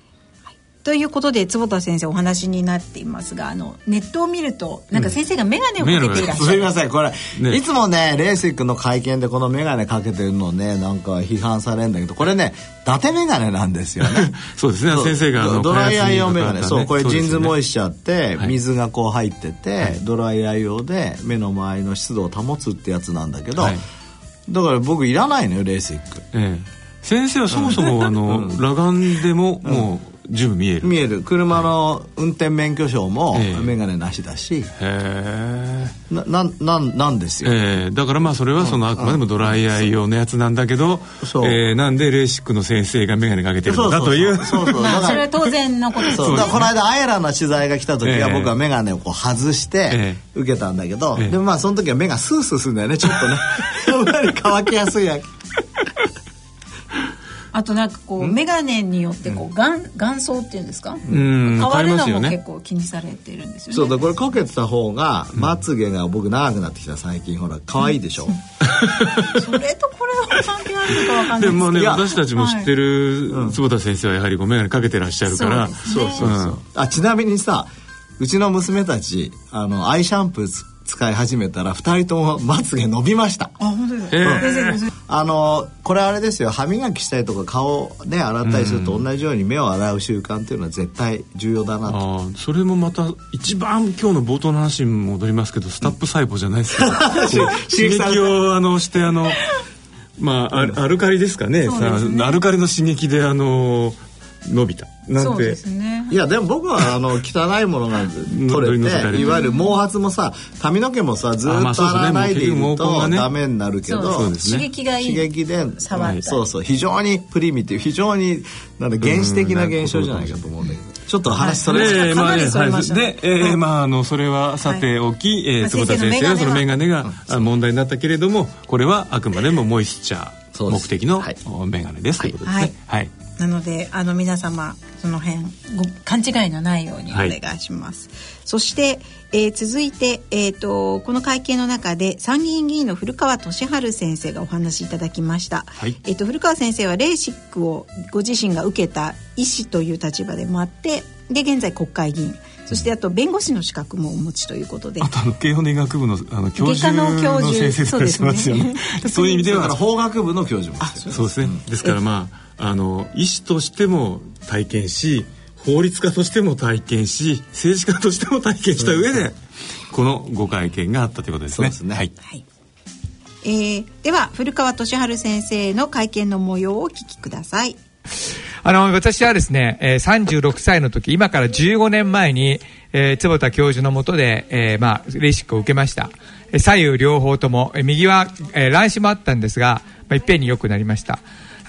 Speaker 5: ということで坪田先生お話になっていますがあのネットを見るとなんか先生が眼鏡をかけていらっしゃる、
Speaker 2: すみません。これ、
Speaker 3: ね。
Speaker 2: いつもねレーシックの会見でこの眼鏡かけてるのねなんか批判されるんだけどこれね伊達眼鏡なんですよね。
Speaker 3: そうですね。先生が
Speaker 2: ドライアイ用眼鏡。そうこれジンズモイスチャーって
Speaker 3: はい。
Speaker 2: 水がこう入ってて、ドライアイ用で目の周りの湿度を保つってやつなんだけど、
Speaker 3: はい。
Speaker 2: だから僕いらないのよレーシック。
Speaker 3: ええ。先生はそもそもあの裸眼でももう十分見える。
Speaker 2: 見える。車の運転免許証も
Speaker 3: ええ。
Speaker 2: 眼鏡なしだし、
Speaker 3: へえ。
Speaker 2: ななんなんなんですよ、
Speaker 3: えーだからまあそれはそのあくまでもドライアイ用のやつなんだけど、
Speaker 2: そう。
Speaker 3: えーなんでレーシックの先生が眼鏡かけてるのかという。
Speaker 2: そうそうそう。
Speaker 5: まあ それは当然のことです
Speaker 2: そう。だこの間アイラの取材が来た時は
Speaker 3: ええ。
Speaker 2: 僕は眼鏡をこう外して
Speaker 3: え
Speaker 2: 受けたんだけど、
Speaker 3: ええ。
Speaker 2: でもまあその時は目がスースーするんだよね。ちょっとね。やっぱり乾きやすいや
Speaker 5: あとなんかこう眼鏡によってこう眼眼層っていうんですか、
Speaker 3: うん。
Speaker 5: 変わるのも結構気にされてるんですよね。
Speaker 2: そうだこれかけてた方がまつげが僕長くなってきた最近ほら可愛いでしょ、
Speaker 5: それとこれは関係あるのかわかんないですけど。
Speaker 3: でもまあね私たちも知ってる坪田先生はやはりご眼鏡かけてらっしゃるから。
Speaker 5: そう
Speaker 2: そうそうそう、あちなみにさうちの娘たちあのアイシャンプーつ使い始めたら2人ともまつげ伸びました。
Speaker 5: あ本当ですか、
Speaker 3: ええ。
Speaker 5: 先生先生。
Speaker 2: あのこれあれですよ。歯磨きしたりとか顔をね洗ったりすると同じように目を洗う習慣っていうのは絶対重要だなと。
Speaker 3: それもまた一番今日の冒頭の話に戻りますけどスタップ細胞じゃないですけどこう刺激をあのしてあのまあアルアルカリですかね。
Speaker 5: そうですね。
Speaker 3: さアルカリの刺激であの伸びた。なん
Speaker 5: そう
Speaker 3: て
Speaker 5: ですね。
Speaker 2: いやでも僕はあの 汚いものが取
Speaker 3: 取
Speaker 2: れていわゆる毛髪もさ髪の毛もさずっと
Speaker 3: あまあそうですね。
Speaker 2: 洗わないでいるとダメになるけど
Speaker 5: そう
Speaker 3: そうですね。
Speaker 5: 刺激がいい。
Speaker 2: 刺激で
Speaker 5: 触ったり。
Speaker 2: そうそう。非常にプリミティブ非常になんだ原始的な現象じゃないかと思うんだけど。ちょっと話それます
Speaker 3: ええまあで、ええまああのそれはさておき、え
Speaker 5: まあ
Speaker 3: ー坪田先生が。その
Speaker 5: 眼
Speaker 3: 眼鏡があ問題になったけれどもこれはあくまでもモイスチャー目的の
Speaker 2: はい。
Speaker 3: お眼鏡です。ということですね。はい
Speaker 5: なのであの皆様その辺ご勘違いのないようにお願いします、そして、えー続いて、えー、とこの会見の中で参議院議員の古川俊治先生がお話しいただきました、
Speaker 3: はい。
Speaker 5: えー、と古川先生はレーシックをご自身が受けた医師という立場でもあってで現在国会議員。そしてあと弁護士の資格もお持ちということで。
Speaker 3: あとあの慶応医学部のあの教授
Speaker 5: の
Speaker 3: 先生
Speaker 5: そうですね。
Speaker 3: そういう意味では
Speaker 2: 法学部の教授もですよ
Speaker 3: そうですね、ですからまああの医師としても体験し法律家としても体験し政治家としても体験した上でこのご会見があったということですね。
Speaker 2: そうですね。
Speaker 3: はい。
Speaker 5: はい。えーでは古川俊治先生の会見の模様をお聞きください。
Speaker 9: あの、私はですね、えー36歳の時、今から15年前に、えー坪田教授のもとで、えーまあ、レーシックを受けました。えー左右両方とも、えー右は、えー乱視もあったんですが、まあ、いっぺんに良くなりました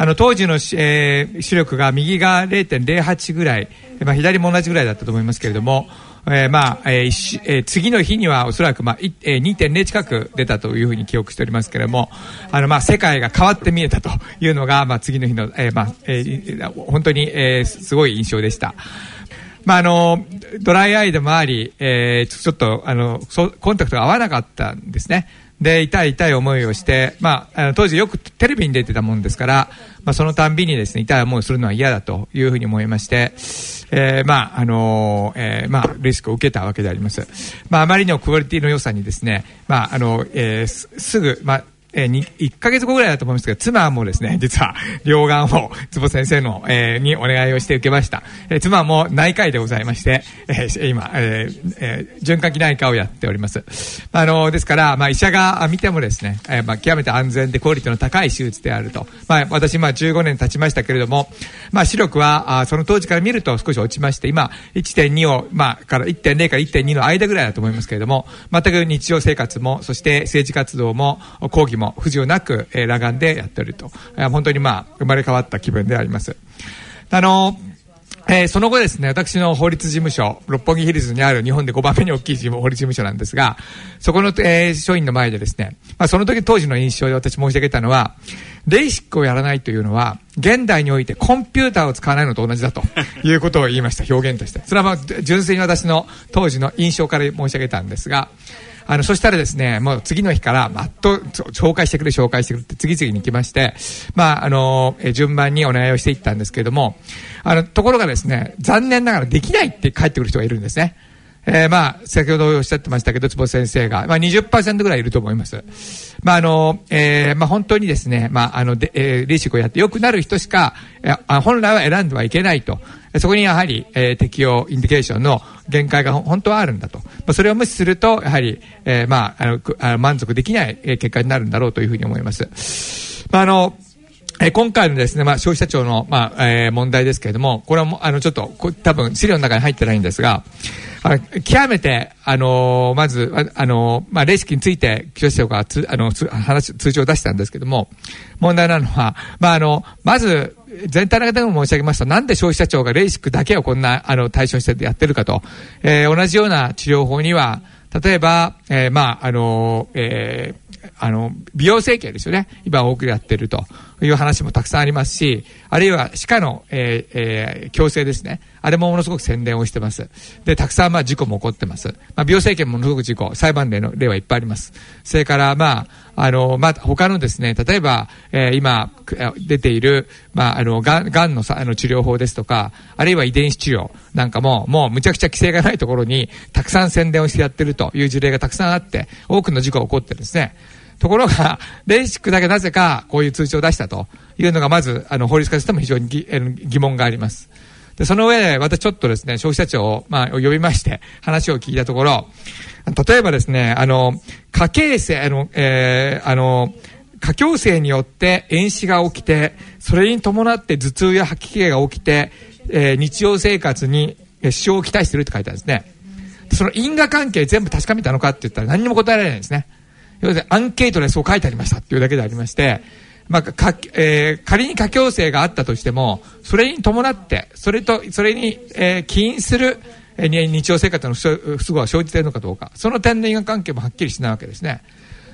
Speaker 9: あの当時の、えー、視力が右が0.08ぐらい、まあ、左も同じぐらいだったと思いますけれども、えー、まあ、えーえー、次の日にはおそらく、まあ、えー、2.0近く出たというふうに記憶しておりますけれども、あの、まあ、世界が変わって見えたというのが、まあ、次の日の、えー、まあ、えー、本当に、えー、すごい印象でした。まあ、あの、ドライアイでもあり、えー、ちょっと、あの、コンタクトが合わなかったんですね。で、痛い痛い思いをして、まあ、あの当時よくテレビに出てたもんですから、まあ、そのたんびにですね、痛い思いをするのは嫌だというふうに思いまして、えー、まあ、あのえー、まあ、リスクを受けたわけであります。まあ、あまりのクオリティの良さにですね、まあ、あの、えー、すぐ、まあ、えー、1ヶ月後ぐらいだと思いますけど、妻もですね、実は、両眼を、坪先生の、えー、にお願いをして受けました。えー、妻も内科医でございまして、えー、今、えーえー、循環器内科をやっております。あの、ですから、まあ、医者が見てもですね、えー、まあ、極めて安全でクオリティの高い手術であると。まあ、私、まあ、15年経ちましたけれども、まあ、視力は、あその当時から見ると少し落ちまして、今、1.2を、まあ、から1.0から1.2の間ぐらいだと思いますけれども、全く日常生活も、そして政治活動も、講義も不自由なく、えー、裸眼でやってると。えー、本当にまあ、生まれ変わった気分であります。あのえー、その後ですね、私の法律事務所、六本木ヒルズにある日本で5番目に大きい法律事務所なんですが、そこの、えー、署員の前でですね、まあ、その時当時の印象で私申し上げたのは、レーシックをやらないというのは、現代においてコンピューターを使わないのと同じだと いうことを言いました、表現として。それはまあ、純粋に私の当時の印象から申し上げたんですが、あの、そしたらですね、もう次の日から、まっと、紹介してくれ、紹介してくれって次々に来まして、まあ、あの、え順番にお願いをしていったんですけれども、あの、ところがですね、残念ながらできないって帰ってくる人がいるんですね。えー、まあ、先ほどおっしゃってましたけど、坪先生が、まあ20%ぐらいいると思います。まあ、あの、えー、まあ本当にですね、まあ、あの、で、えー、レーシックをやって良くなる人しか、えー、本来は選んではいけないと。そこにやはり、えー、適用インディケーションの限界が本当はあるんだと。まあ、それを無視すると、やはり、えー、まあ、あの、あの満足できない結果になるんだろうというふうに思います。まあ、あの、え今回のですね、まあ、消費者庁の、まあ、えー、問題ですけれども、これはもあの、ちょっと、多分、資料の中に入ってないんですが、あ極めて、あのー、まず、あのー、まあ、レシキについて、消費者庁が、あの、話、通知を出したんですけども、問題なのは、まあ、あの、まず、全体の方でも申し上げますと、なんで消費者庁がレーシックだけをこんな、あの、対象にしてやってるかと。えー、同じような治療法には、例えば、えー、まあ、あの、えー、あの、美容整形ですよね。今多くやってるという話もたくさんありますし、あるいは歯科の、えー、えー、矯正ですね。あれもものすごく宣伝をしてます。で、たくさんまあ事故も起こってます。まあ、美容整形もものすごく事故、裁判例の例はいっぱいあります。それから、まあ、あの、まあ、他のですね、例えば、えー、今、出ている、まあ、あの、がん、がんのさ、あの、治療法ですとか、あるいは遺伝子治療なんかも、もうむちゃくちゃ規制がないところに、たくさん宣伝をしてやってるという事例がたくさんあって、多くの事故が起こってるんですね。ところが、レーシックだけなぜかこういう通知を出したというのが、まず、あの、法律家としても非常に疑問があります。で、その上で、私ちょっとですね、消費者庁を、まあ、呼びまして、話を聞いたところ、例えばですね、あの、家計性、あの、えー、あの、過強性によって炎死が起きて、それに伴って頭痛や吐き気が起きて、えー、日常生活に支障をきたしてるって書いてあるんですね。その因果関係全部確かめたのかって言ったら何にも答えられないんですね。要するにアンケートでそう書いてありましたっていうだけでありまして、まあ、か、えー、仮に過強性があったとしても、それに伴って、それと、それに、えー、起因する、えー、日常生活の不都合は生じているのかどうか、その点の因果関係もはっきりしないわけですね。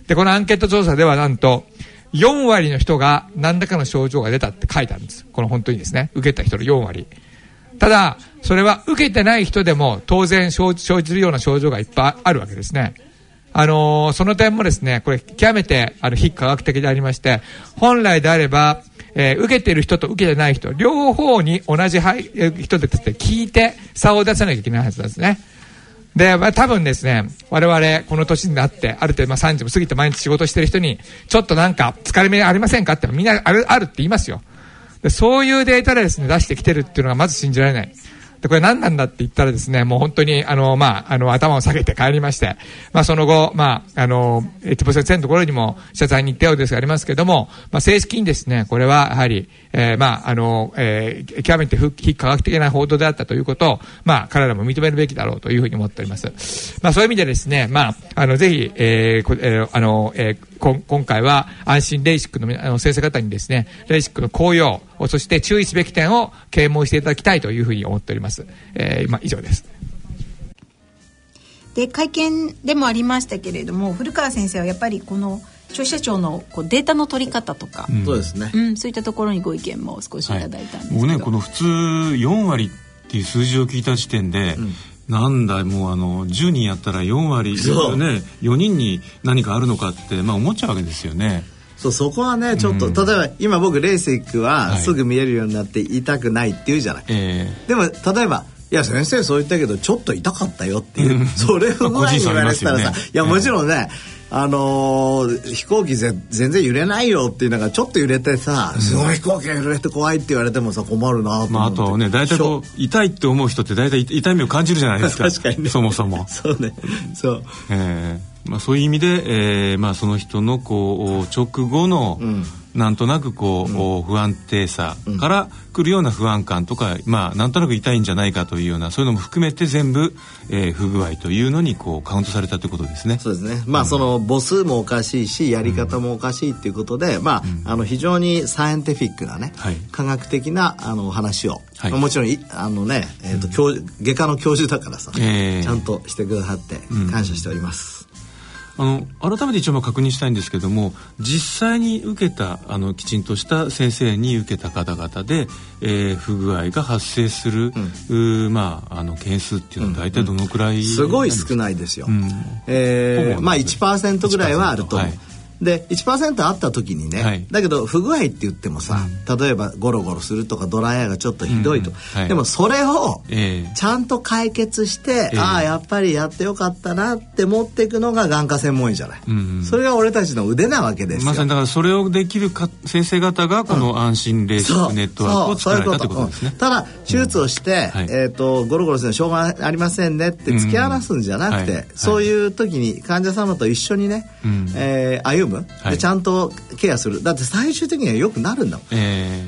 Speaker 9: で、このアンケート調査ではなんと、4割の人が何らかの症状が出たって書いてあるんです。この本当にですね。受けた人の4割。ただ、それは受けてない人でも当然生じるような症状がいっぱいあるわけですね。あのー、その点もですね、これ極めてあの非科学的でありまして、本来であれば、えー、受けてる人と受けてない人、両方に同じ人で聞いて差を出さなきゃいけないはずなんですね。で、まあ、多分ですね、我々、この年になって、ある程度、まあ、30も過ぎて毎日仕事してる人に、ちょっとなんか、疲れ目ありませんかってみんなある、あるって言いますよ。でそういうデータでですね、出してきてるっていうのがまず信じられない。で、これ何なんだって言ったらですね、もう本当に、あの、まあ、あの、頭を下げて帰りまして、まあ、その後、まあ、あの、エティポ先生のところにも謝罪に行ったようですがありますけれども、まあ、正式にですね、これはやはり、えー、まあ、あの、えー、極めて非科学的な報道であったということを、まあ、彼らも認めるべきだろうというふうに思っております。まあ、そういう意味でですね、まあ、あの、ぜひ、えー、えー、あの、えー今回は安心レーシックのあの先生方にですね、レーシックの効用、そして注意すべき点を啓蒙していただきたいというふうに思っております。えー、今以上です。
Speaker 5: で会見でもありましたけれども古川先生はやっぱりこの消費者庁のこうデータの取り方とか、
Speaker 2: うん、そうですね、
Speaker 5: うん、そういったところにご意見も少しいただいたんですけど、
Speaker 3: はい、もうねこの普通4割っていう数字を聞いた時点で、うんなんだもうあの10人やったら4割ね4人に何かあるのかって、まあ、思っちゃうわけですよね。
Speaker 2: そうそこはねちょっと、うん、例えば今僕レーシックはすぐ見えるようになって痛くないっていうじゃない、はいえ。ー、でも例えばいや先生そう言ったけどちょっと痛かったよっていう、うん、それを前に言われたらさ、ね、いやもちろんね、あのー、飛行機ぜ全然揺れないよっていうのがちょっと揺れてさ、うん、すごい飛行機が揺れて怖いって言われてもさ困るなとまあ、
Speaker 3: あとね大体こう痛いって思う人って大体痛みを感じるじゃないですか。
Speaker 2: 確かに、ね、
Speaker 3: そもそも。
Speaker 2: そうね。そう。
Speaker 3: えーまあ、そういう意味で、えーまあ、その人のこう直後の、うんなんとなくこう、うん、不安定さから来るような不安感とか、まあなんとなく痛いんじゃないかというようなそういうのも含めて全部、えー、不具合というのにこうカウントされたということですね。
Speaker 2: そうですね。まあ、うん、その母数もおかしいしやり方もおかしいっていうことで、うん、まあ、あの非常にサイエンティフィックなね、はい、科学的なあの話を、はい、もちろんあのね、えーと教外科の教授だからさ、えー、ちゃんとしてくださって感謝しております。
Speaker 3: あの改めて一応確認したいんですけども実際に受けたあのきちんとした先生に受けた方々で、えー、不具合が発生する、うん、まあ、あの件数っていうのは大体どのくらい、うん、
Speaker 2: すごい少ないですよ、うん、えー、まあ1%ぐらいはあると。思う、はいで1%あった時にね、はい、だけど不具合って言ってもさ、うん、例えばゴロゴロするとかドライヤーがちょっとひどいと、うんはい、でもそれをちゃんと解決して、えー、ああやっぱりやってよかったなって持っていくのが眼科専門医じゃない、うんうん、それが俺たちの腕なわけですよ。
Speaker 3: まさにだからそれをできるか先生方がこの安心レーシックネットワークを作られたってことですね、
Speaker 2: ただ手術をして、はい、えーと、ゴロゴロするのしょうがありませんねって突き放すんじゃなくて、そういう時に患者様と一緒にね、うん、えー、歩む、でちゃんととケアする。だって最終的にはよくなるんだもん、え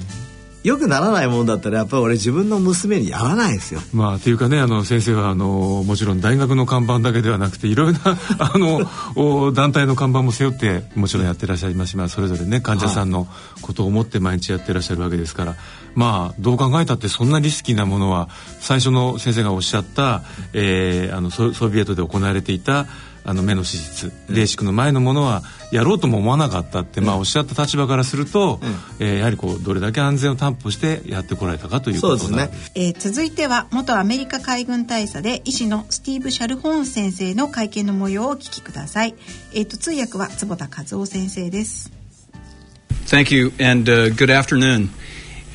Speaker 2: ー、よくならないもんだったらやっぱり俺自分の娘にやらないですよ。
Speaker 3: まあというかねあの先生はあのもちろん大学の看板だけではなくていろいろな あの団体の看板も背負ってもちろんやってらっしゃいますし、まあ、それぞれね患者さんのことを思って毎日やってらっしゃるわけですから、まあどう考えたってそんなリスキーなものは最初の先生がおっしゃった、えー、あのソソビエトで行われていたあの目の手術。レーシックの前のものはやろうとも思わなかったって、まあ、おっしゃった立場からすると、うん、えー、やはりこうどれだけ安全を担保してやってこられたかということですね、
Speaker 5: えー、続いては元アメリカ海軍大佐で医師のスティーブ・シャルホーン先生の会見の模様をお聞きください、えーと、通訳は坪田和夫先生です。
Speaker 10: Thank you and、uh, good afternoon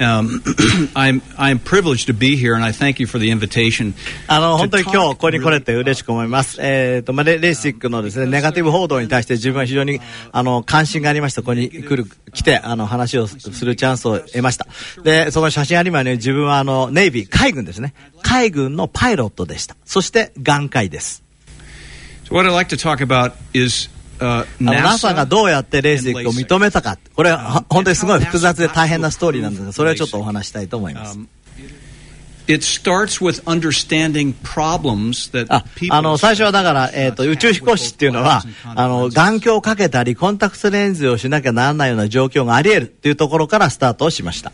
Speaker 10: Um, I'm I'm privileged to be here, and I thank you for the invitation.
Speaker 2: あの本当に今日ここに来れて嬉しく思います。えっ、ー、とまあレレーシックのですねネガティブ報道に対して自分は非常にあの関心がありました。ここに来る来てあの話をするチャンスを得ました。でその写真ありまね自分はあのネイビー海軍ですね海軍のパイロットでした。そして眼科医です。
Speaker 10: So what I'd like to talk about is
Speaker 2: NASA がどうやってレーシックを認めたか、これは本当にすごい複雑で大変なストーリーなんですが、それをちょっとお話したいと思います。
Speaker 10: It starts with understanding problems that
Speaker 2: ああの最初はだから、えーと、宇宙飛行士っていうのはあの眼鏡をかけたりコンタクトレンズをしなきゃならないような状況があり得るっていうところからスタートをしました。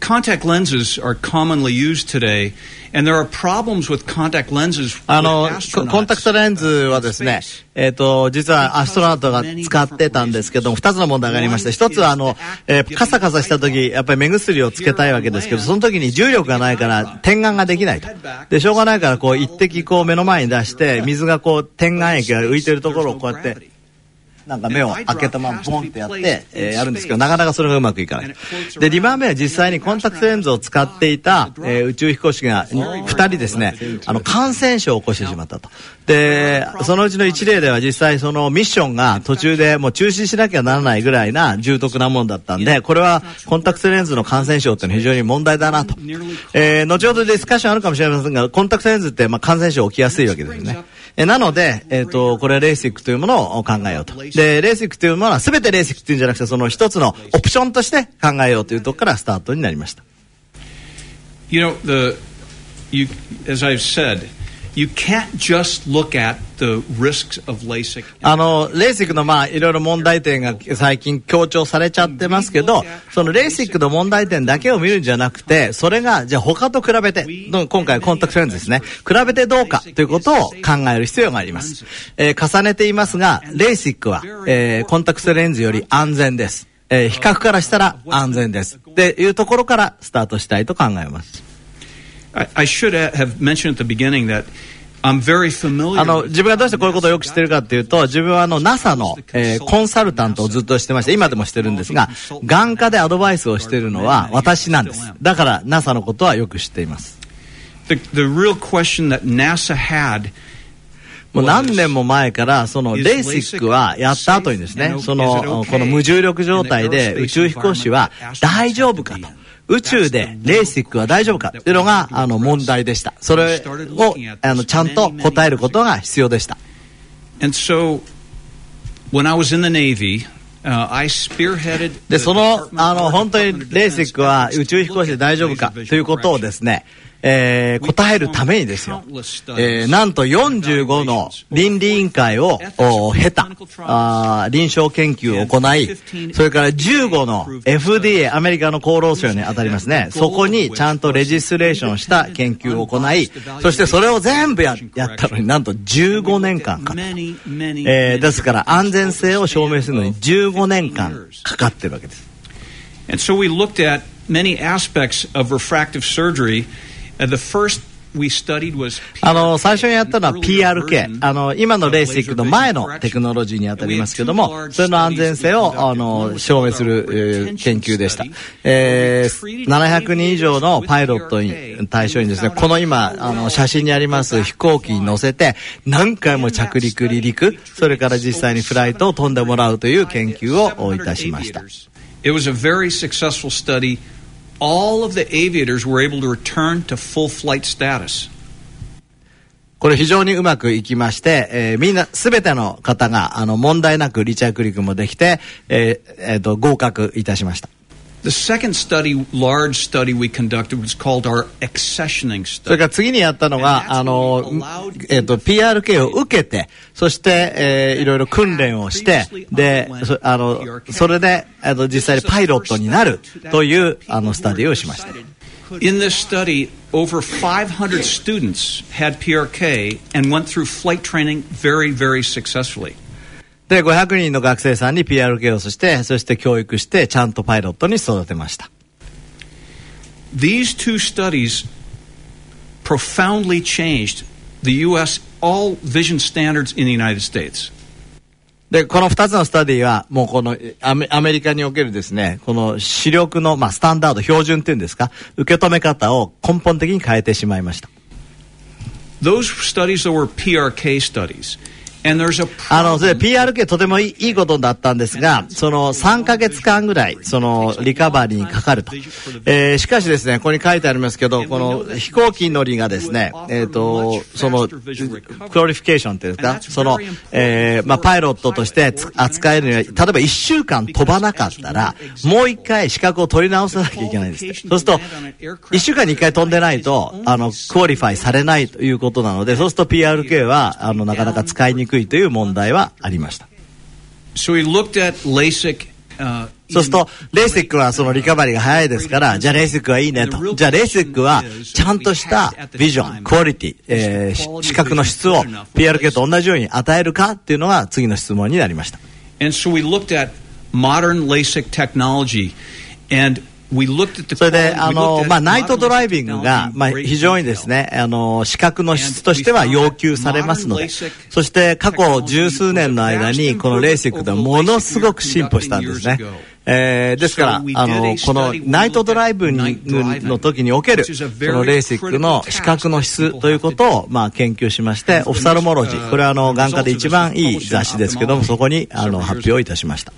Speaker 10: Contact lenses are commonly used today, and there are problems with contact lenses.
Speaker 2: あの、コンタクトレンズはですね、えっ、ー、と、実はアストロナウトが使ってたんですけども、二つの問題がありまして、一つはあの、えー、カサカサした時、やっぱり目薬をつけたいわけですけど、その時に重力がないから点眼ができないと。で、しょうがないからこう一滴こう目の前に出して、水がこう点眼液が浮いてるところをこうやって、なんか目を開けたままボンってやって、えー、やるんですけど、なかなかそれがうまくいかない。で、2番目は実際にコンタクトレンズを使っていた、えー、宇宙飛行士が2人ですね、あの、感染症を起こしてしまったと。で、そのうちの一例では実際そのミッションが途中でもう中止しなきゃならないぐらいな重篤なもんだったんで、これはコンタクトレンズの感染症っていうのは非常に問題だなと。えー、後ほどディスカッションあるかもしれませんが、コンタクトレンズってまあ感染症起きやすいわけですね。えなので、えっ、ー、と、これはレーシックというものを考えようと。で、レーシックというものは全てレーシックっていうんじゃなくて、その一つのオプションとして考えようというとこからスタートになりました。
Speaker 10: You know, the, you, as I've said,
Speaker 2: あの、レーシックのまあ、いろいろ問題点が最近強調されちゃってますけど、そのレーシックの問題点だけを見るんじゃなくて、それが、じゃあ他と比べて、今回コンタクトレンズですね、比べてどうかということを考える必要があります。えー重ねていますが、レーシックは、えーコンタクトレンズより安全です。えー比較からしたら安全です。っていうところからスタートしたいと考えます。
Speaker 10: I, I should have mentioned at the beginning that I'm very familiar
Speaker 2: あの、自分がどうしてこういうことをよく知ってるかっていうと、自分はあの NASA の、えーコンサルタントをずっとしてまして、今でもしてるんですが、眼科でアドバイスをしているのは私なんです。だから NASA のことはよく知っています。
Speaker 10: the, the real question that NASA had
Speaker 2: もう何年も前から、そのレーシックはやった後にですね、その、この無重力状態で宇宙飛行士は大丈夫かと。宇宙でレーシックは大丈夫かっていうのが、あの、問題でした。それを、あの、ちゃんと答えることが必要でした。
Speaker 10: Uh,
Speaker 2: で、その、あの、本当にレーシックは宇宙飛行士で大丈夫かということをですね、えー答えるためにですよ、えーなんと45の倫理委員会を経た、あ臨床研究を行い、それから15の FDA、アメリカの厚労省に当たりますね、そこにちゃんとレジスレーションした研究を行い、そしてそれを全部ややったのになんと15年間かかった。えーですから安全性を証明するのに15年間かかってるわけです。
Speaker 10: And so we looked at many aspects of refractive surgery. Uh,
Speaker 2: あの、最初にやったのは
Speaker 10: PRK。
Speaker 2: あの、今のレーシックの前のテクノロジーに当たりますけども、それの安全性を、あの、証明する、えー研究でした。えー、700人以上のパイロットに対象にですね、この今、あの、写真にあります飛行機に乗せて、何回も着陸、離陸、それから実際にフライトを飛んでもらうという研究をいたしました。
Speaker 10: It was a very successful study. All of the aviators were able to return to full flight status.
Speaker 2: これ非常にうまくいきまして、えーみんな、すべての方が、あの、問題なく離着陸もできて、えーえーと、合格いたしました。
Speaker 10: The second study, large study we conducted was called our accessioning
Speaker 2: それ
Speaker 10: study.
Speaker 2: から次にやったのが、あの、えっ、と、PRK を受けて、そして、えーいろいろ訓練をして、で、そあの、それで、あの、実際にパイロットになるという、あの、スタディをしました。
Speaker 10: In this study, over 500 students had PRK and went through flight training very, very successfully.
Speaker 2: で、500人の学生さんに PRK をそして、そして教育して、ちゃんとパイロットに育てました。
Speaker 10: These two studies profoundly changed the U.S. all vision standards in the United States.
Speaker 2: で、この二つのスタディは、もうこのアメアメリカにおけるですね、この視力の、まあ、スタンダード、標準っていうんですか、受け止め方を根本的に変えてしまいました。
Speaker 10: Those studies were PRK studies.
Speaker 2: あの、PRK とてもいいことだったんですが、その3ヶ月間ぐらい、そのリカバリーにかかると。えーしかしですね、ここに書いてありますけど、この飛行機乗りがですね、えっ、と、その、 qualification っていうか、その、えーまあ、パイロットとして扱えるには、例えば1週間飛ばなかったら、もう一回資格を取り直さなきゃいけないんです。そうすると、1週間に1回飛んでないと、あの、 qualify されないということなので、そうすると PRK は、あの、なかなか使いにくいという問題はありました。
Speaker 10: So we looked at LASIK. Uh,
Speaker 2: そうすると、レーシックはそのリカバリーが早いですから、じゃあレーシックはいいねと。じゃあレーシックは、ちゃんとしたビジョン、クオリティ、えーし視覚の質を PRK と同じように与えるかっていうのが次の質問になりました。
Speaker 10: and so we looked at modern LASIK technology. And
Speaker 2: それで、あの、まあ、ナイトドライビングが、まあ、非常にですね、あの、視覚の質としては要求されますので、そして過去十数年の間に、このレーシックではものすごく進歩したんですね。えーですから、あの、このナイトドライブにの時における、そのレーシックの視覚の質ということを、まあ、研究しまして、オフサルモロジー、これはあの、眼科で一番いい雑誌ですけども、そこに、あの、発表いたしました。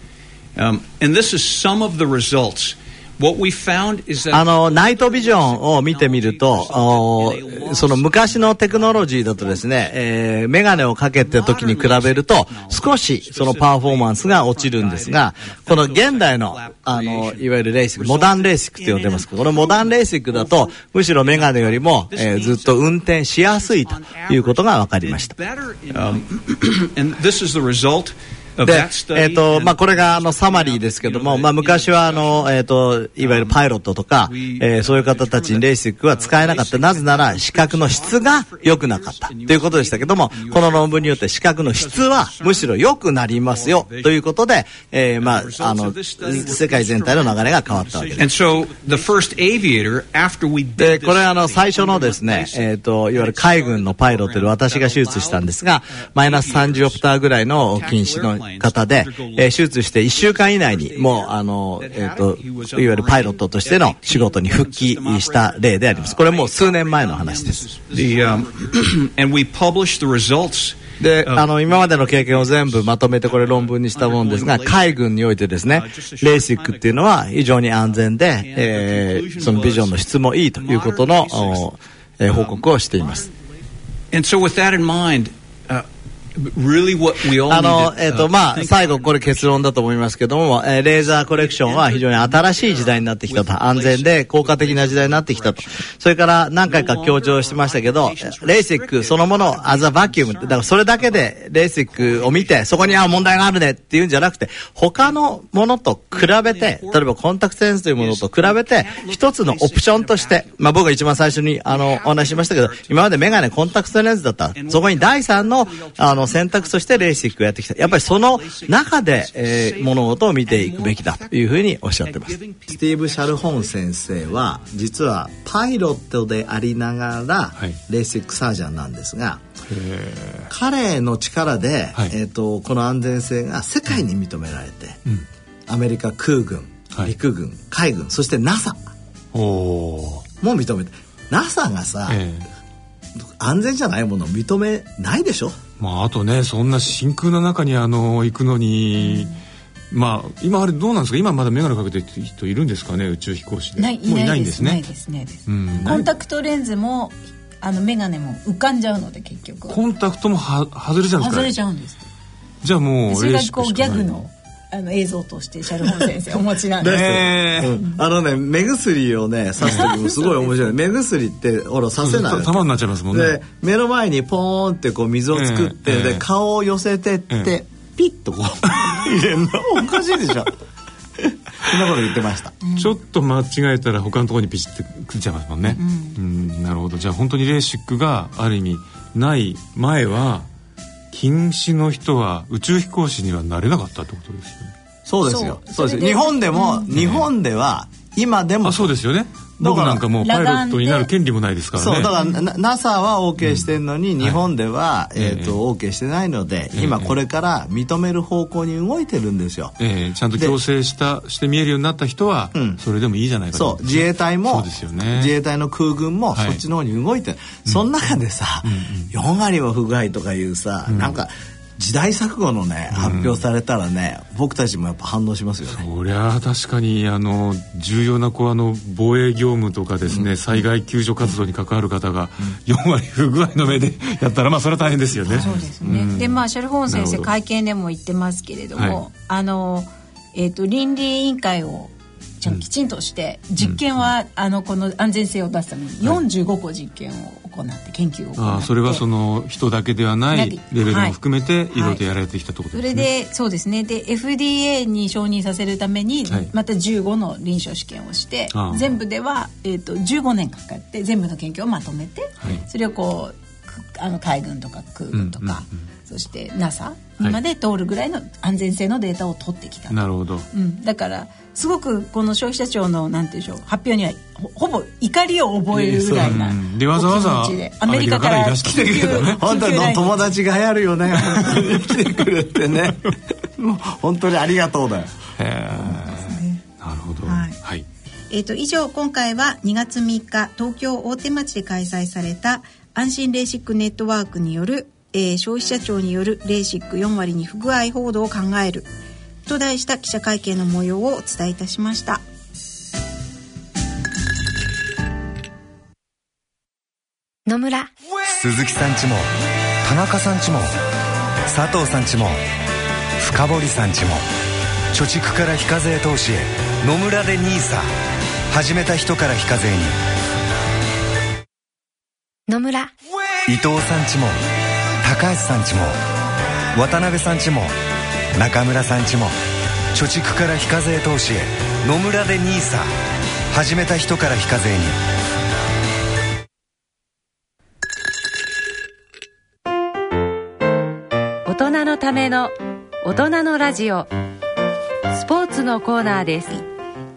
Speaker 10: Um, and this is some of the results
Speaker 2: あのナイトビジョンを見てみるとその昔のテクノロジーだとですね、えー、メガネをかけて時に比べると少しそのパフォーマンスが落ちるんですがこの現代のあのいわゆるレーシックモダンレーシックって呼んでますけどこのモダンレーシックだとむしろメガネよりも、えー、ずっと運転しやすいということが分かりました。で、えっ、ー、と、まあ、これがあのサマリーですけども、まあ、昔はあの、えっ、ー、と、いわゆるパイロットとか、えー、そういう方たちにレーシックは使えなかった。なぜなら、視覚の質が良くなかった。ということでしたけども、この論文によって視覚の質はむしろ良くなりますよ、ということで、えー、まあ、あの、世界全体の流れが変わったわけです。で、これあの、最初のですね、えっ、ー、と、いわゆる海軍のパイロットで私が手術したんですが、マイナス30オプターぐらいの禁止の方で、えー、手術して1週間以内にもう、あの、えっ、ー、と、いわゆるパイロットとしての仕事に復帰した例であります。これもう数年前の話です。Um, で、あの、今までの経験を全部まとめてこれ論文にしたものですが、海軍においてですね、レーシックっていうのは非常に安全で、えー、そのビジョンの質もいいということの、えー、報告をしています。あの、えっ、ー、と、まあ、最後これ結論だと思いますけども、えー、レーザーコレクションは非常に新しい時代になってきたと。安全で効果的な時代になってきたと。それから何回か強調してましたけど、レーシックそのもの、 as a vacuum だからそれだけでレーシックを見て、そこには問題があるねっていうんじゃなくて、他のものと比べて、例えばコンタクトレンズというものと比べて、一つのオプションとして、まあ僕が一番最初にあの、お話ししましたけど、今までメガネコンタクトレンズだった。そこに第三の、あの、選択としてレーシックをやってきた。やっぱりその中で、えー、物事を見ていくべきだというふうにおっしゃってます。スティーブ・シャルホン先生は、実はパイロットでありながら、レーシックサージャンなんですが、彼の力で、はい、えーと、この安全性が世界に認められて、うん、アメリカ空軍、陸軍、海軍そして NASA も認めて NASA がさ、えー、安全じゃないものを認めないでしょ？
Speaker 3: まあ、あとねそんな真空の中にあの行くのに、うん、まあ今あれどうなんですか？今まだ眼鏡かけてる人いるんですかね？宇宙飛行士で。
Speaker 5: ないもういないんですね？ないです。ね、うん、コンタクトレンズもあの眼鏡も浮かんじゃうので結局
Speaker 3: コンタクトもは外れちゃうんですか？
Speaker 5: 外れちゃうんです
Speaker 3: じゃあもう
Speaker 5: それがこうギャグのあの映像としてシャルホン先生 お持ちなんで。す、
Speaker 2: えー、あのね目薬をね刺す時もすごい面白い。目薬ってほら刺せない。
Speaker 3: 玉になっちゃいますもんね。で
Speaker 2: 目の前にポーンってこう水を作って、えー、で顔を寄せてって、えー、ピッとこう 入れるのおかしいでしょ。そんなこと言ってました、
Speaker 3: うん、ちょっと間違えたら他のところにピシッてくっちゃいますもんね、うん、うん、なるほど。じゃあ本当にレーシックがある意味ない前は禁止の人は宇宙飛行士にはなれなかったってことですよね。
Speaker 2: そうですよ。そう。です日本でも、日本では今でも。
Speaker 3: そうですよね。僕なんかもうパイロットになる権利もないですからね。
Speaker 2: そうだから NASA は OK してるのに、日本では、えー、と OK してないので、今これから認める方向に動いてるんですよ、
Speaker 3: えー、ちゃんと強制したして見えるようになった人は、それでもいいじゃないか
Speaker 2: と、そう自衛隊もそうですよ、ね、自衛隊の空軍もそっちの方に動いてる、その中でさ、4割は不具合とかいうさ、なんか時代錯誤のね、発表されたらね、僕たちもやっぱ反応しますよね。
Speaker 3: そりゃ確かにあの重要なこうあの防衛業務とかですね、うん、災害救助活動に関わる方が4割不具合の目で やったらまあそれは大変ですよね。
Speaker 5: そうですね。うん、でまあシャルホーン先生会見でも言ってますけれども、はい、あのえっ、ー、と倫理委員会をちゃんときちんとして実験は、あのこの安全性を出すために45個実験を行って研究を行って
Speaker 3: それはその人だけではないレベルも含めてい。ろい。ろとやられてきたところですね、
Speaker 5: それでそうですね。で FDA に承認させるためにまた15の臨床試験をして、全部では、えー、と15年かかって全部の研究をまとめて、それをこうあの海軍とか空軍とか、そして NASA にまで通るぐらいの安全性のデータを取ってきた、
Speaker 3: なるほど、
Speaker 5: うん、だからすごくこの消費者庁のなんていうんでしょう発表にはほぼ怒りを覚えるぐらいな
Speaker 3: でわざわざ
Speaker 5: アメリカから来てくる
Speaker 2: 本当に。友達がやるよね。来てくるってね。もう本当にありがとうだよ。へ
Speaker 3: えなるほど。はい、はい。
Speaker 5: えーと、以上今回は2月3日東京大手町で開催された安心レーシックネットワークによる、えー、消費者庁によるレーシック4割に不具合報道を考えると題した記者会見の模様をお伝えいたしました。
Speaker 1: 野村
Speaker 11: 鈴木さんちも田中さんちも佐藤さんちも深堀さんちも貯蓄から非課税投資へ野村で NISA 始めた人から非課税に。
Speaker 1: 野村。
Speaker 11: 伊藤さんちも高橋さんちも渡辺さんちも中村さんちも貯蓄から非課税投資へ野村で NISA 始めた人から非課税に。
Speaker 1: 大人のための大人のラジオ。スポーツのコーナーです、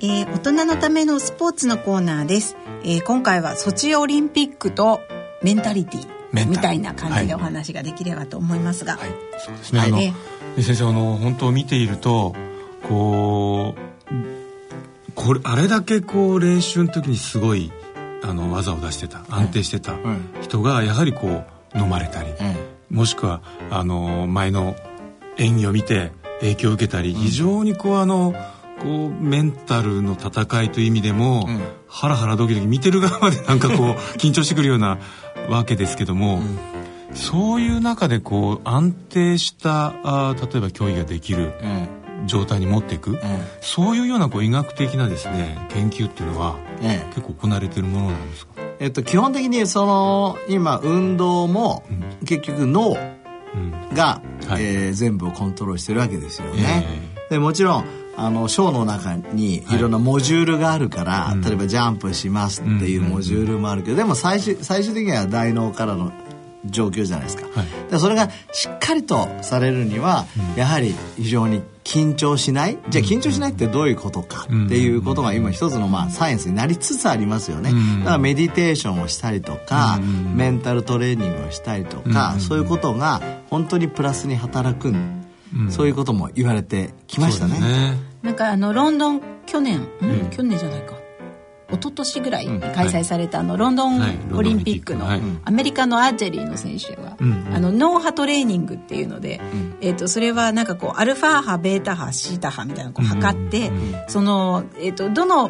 Speaker 5: えー大人のためのスポーツのコーナーです、えー今回はソチオリンピックとメンタリティみたいな感じでお話ができればと思いますが、
Speaker 3: そうですね、あの
Speaker 5: はい
Speaker 3: で先生あの本当見ているとこうこれあれだけこう練習の時にすごいあの技を出してた安定してた人がやはりこう飲まれたり、もしくはあの前の演技を見て影響を受けたり、非常にこうあのこうメンタルの戦いという意味でも、ハラハラドキドキ見てる側までなんかこう 緊張してくるようなわけですけども、そういう中でこう安定したあー例えば競技ができる状態に持っていく、そういうようなこう医学的なですね研究っていうのは
Speaker 2: ええ
Speaker 3: 結構行われてるものなんですか、
Speaker 2: えっと、基本的にその今運動も結局脳が、えー全部をコントロールしてるわけですよね。でもちろんあのショーの中にい。ろんなモジュールがあるから、例えばジャンプしますっていうモジュールもあるけど、でも最終最終的には大脳からの状況じゃないですか。でそれがしっかりとされるには、やはり非常に緊張しない？じゃあ緊張しないってどういうことかっていうことが今一つのまあサイエンスになりつつありますよね。だからメディテーションをしたりとか、メンタルトレーニングをしたりとか、そういうことが本当にプラスに働く、そういうことも言われてきましたね。
Speaker 5: なんかあのロンドン去年、ん？去年じゃないか。一昨年ぐらいに開催されたあのロンドン
Speaker 3: はい。
Speaker 5: オリンピックの
Speaker 3: はい。
Speaker 5: アメリカのアーチェリーの選手が、
Speaker 3: うん。
Speaker 5: あの脳波トレーニングっていうので、えー、とそれはなんかこうアルファ波ベータ波シータ波みたいなのをこう測って、その、えー、とどの、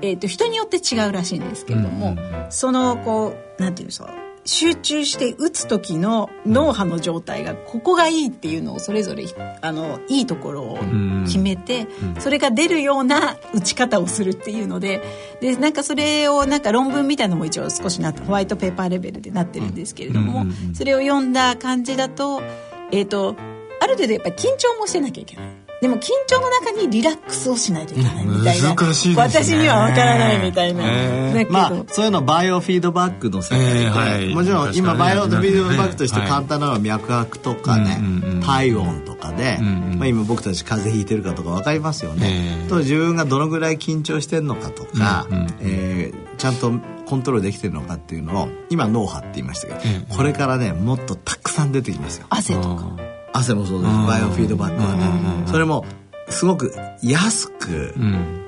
Speaker 5: えー、と人によって違うらしいんですけれども、そのこうなんていうんですか集中して打つ時の脳波の状態がここがいいっていうのをそれぞれあのいいところを決めて、それが出るような打ち方をするっていうのででなんかそれをなんか論文みたいなのも一応少しなホワイトペーパーレベルでなってるんですけれども、それを読んだ感じだと,、えー、とある程度やっぱり緊張もしてなきゃいけない。でも緊張の中にリラックスをしないといけないみたいな、
Speaker 2: 難しいですね。
Speaker 5: 私にはわからないみたいな、だけど、
Speaker 2: まあそういうのバイオフィードバックの世界で、
Speaker 3: えーはい。
Speaker 2: もちろん今バイオフィードバックとして
Speaker 3: はい
Speaker 2: 簡単なのは脈拍とかね、体温とかで、まあ、今僕たち風邪ひいてるかとか分かりますよね、と自分がどのぐらい緊張してるのかとか、えーちゃんとコントロールできてるのかっていうのを今脳波って言いましたけど、これからねもっとたくさん出てきますよ。
Speaker 5: 汗とか
Speaker 2: 汗もそうです。バイオフィードバックはね。それもすごく安く、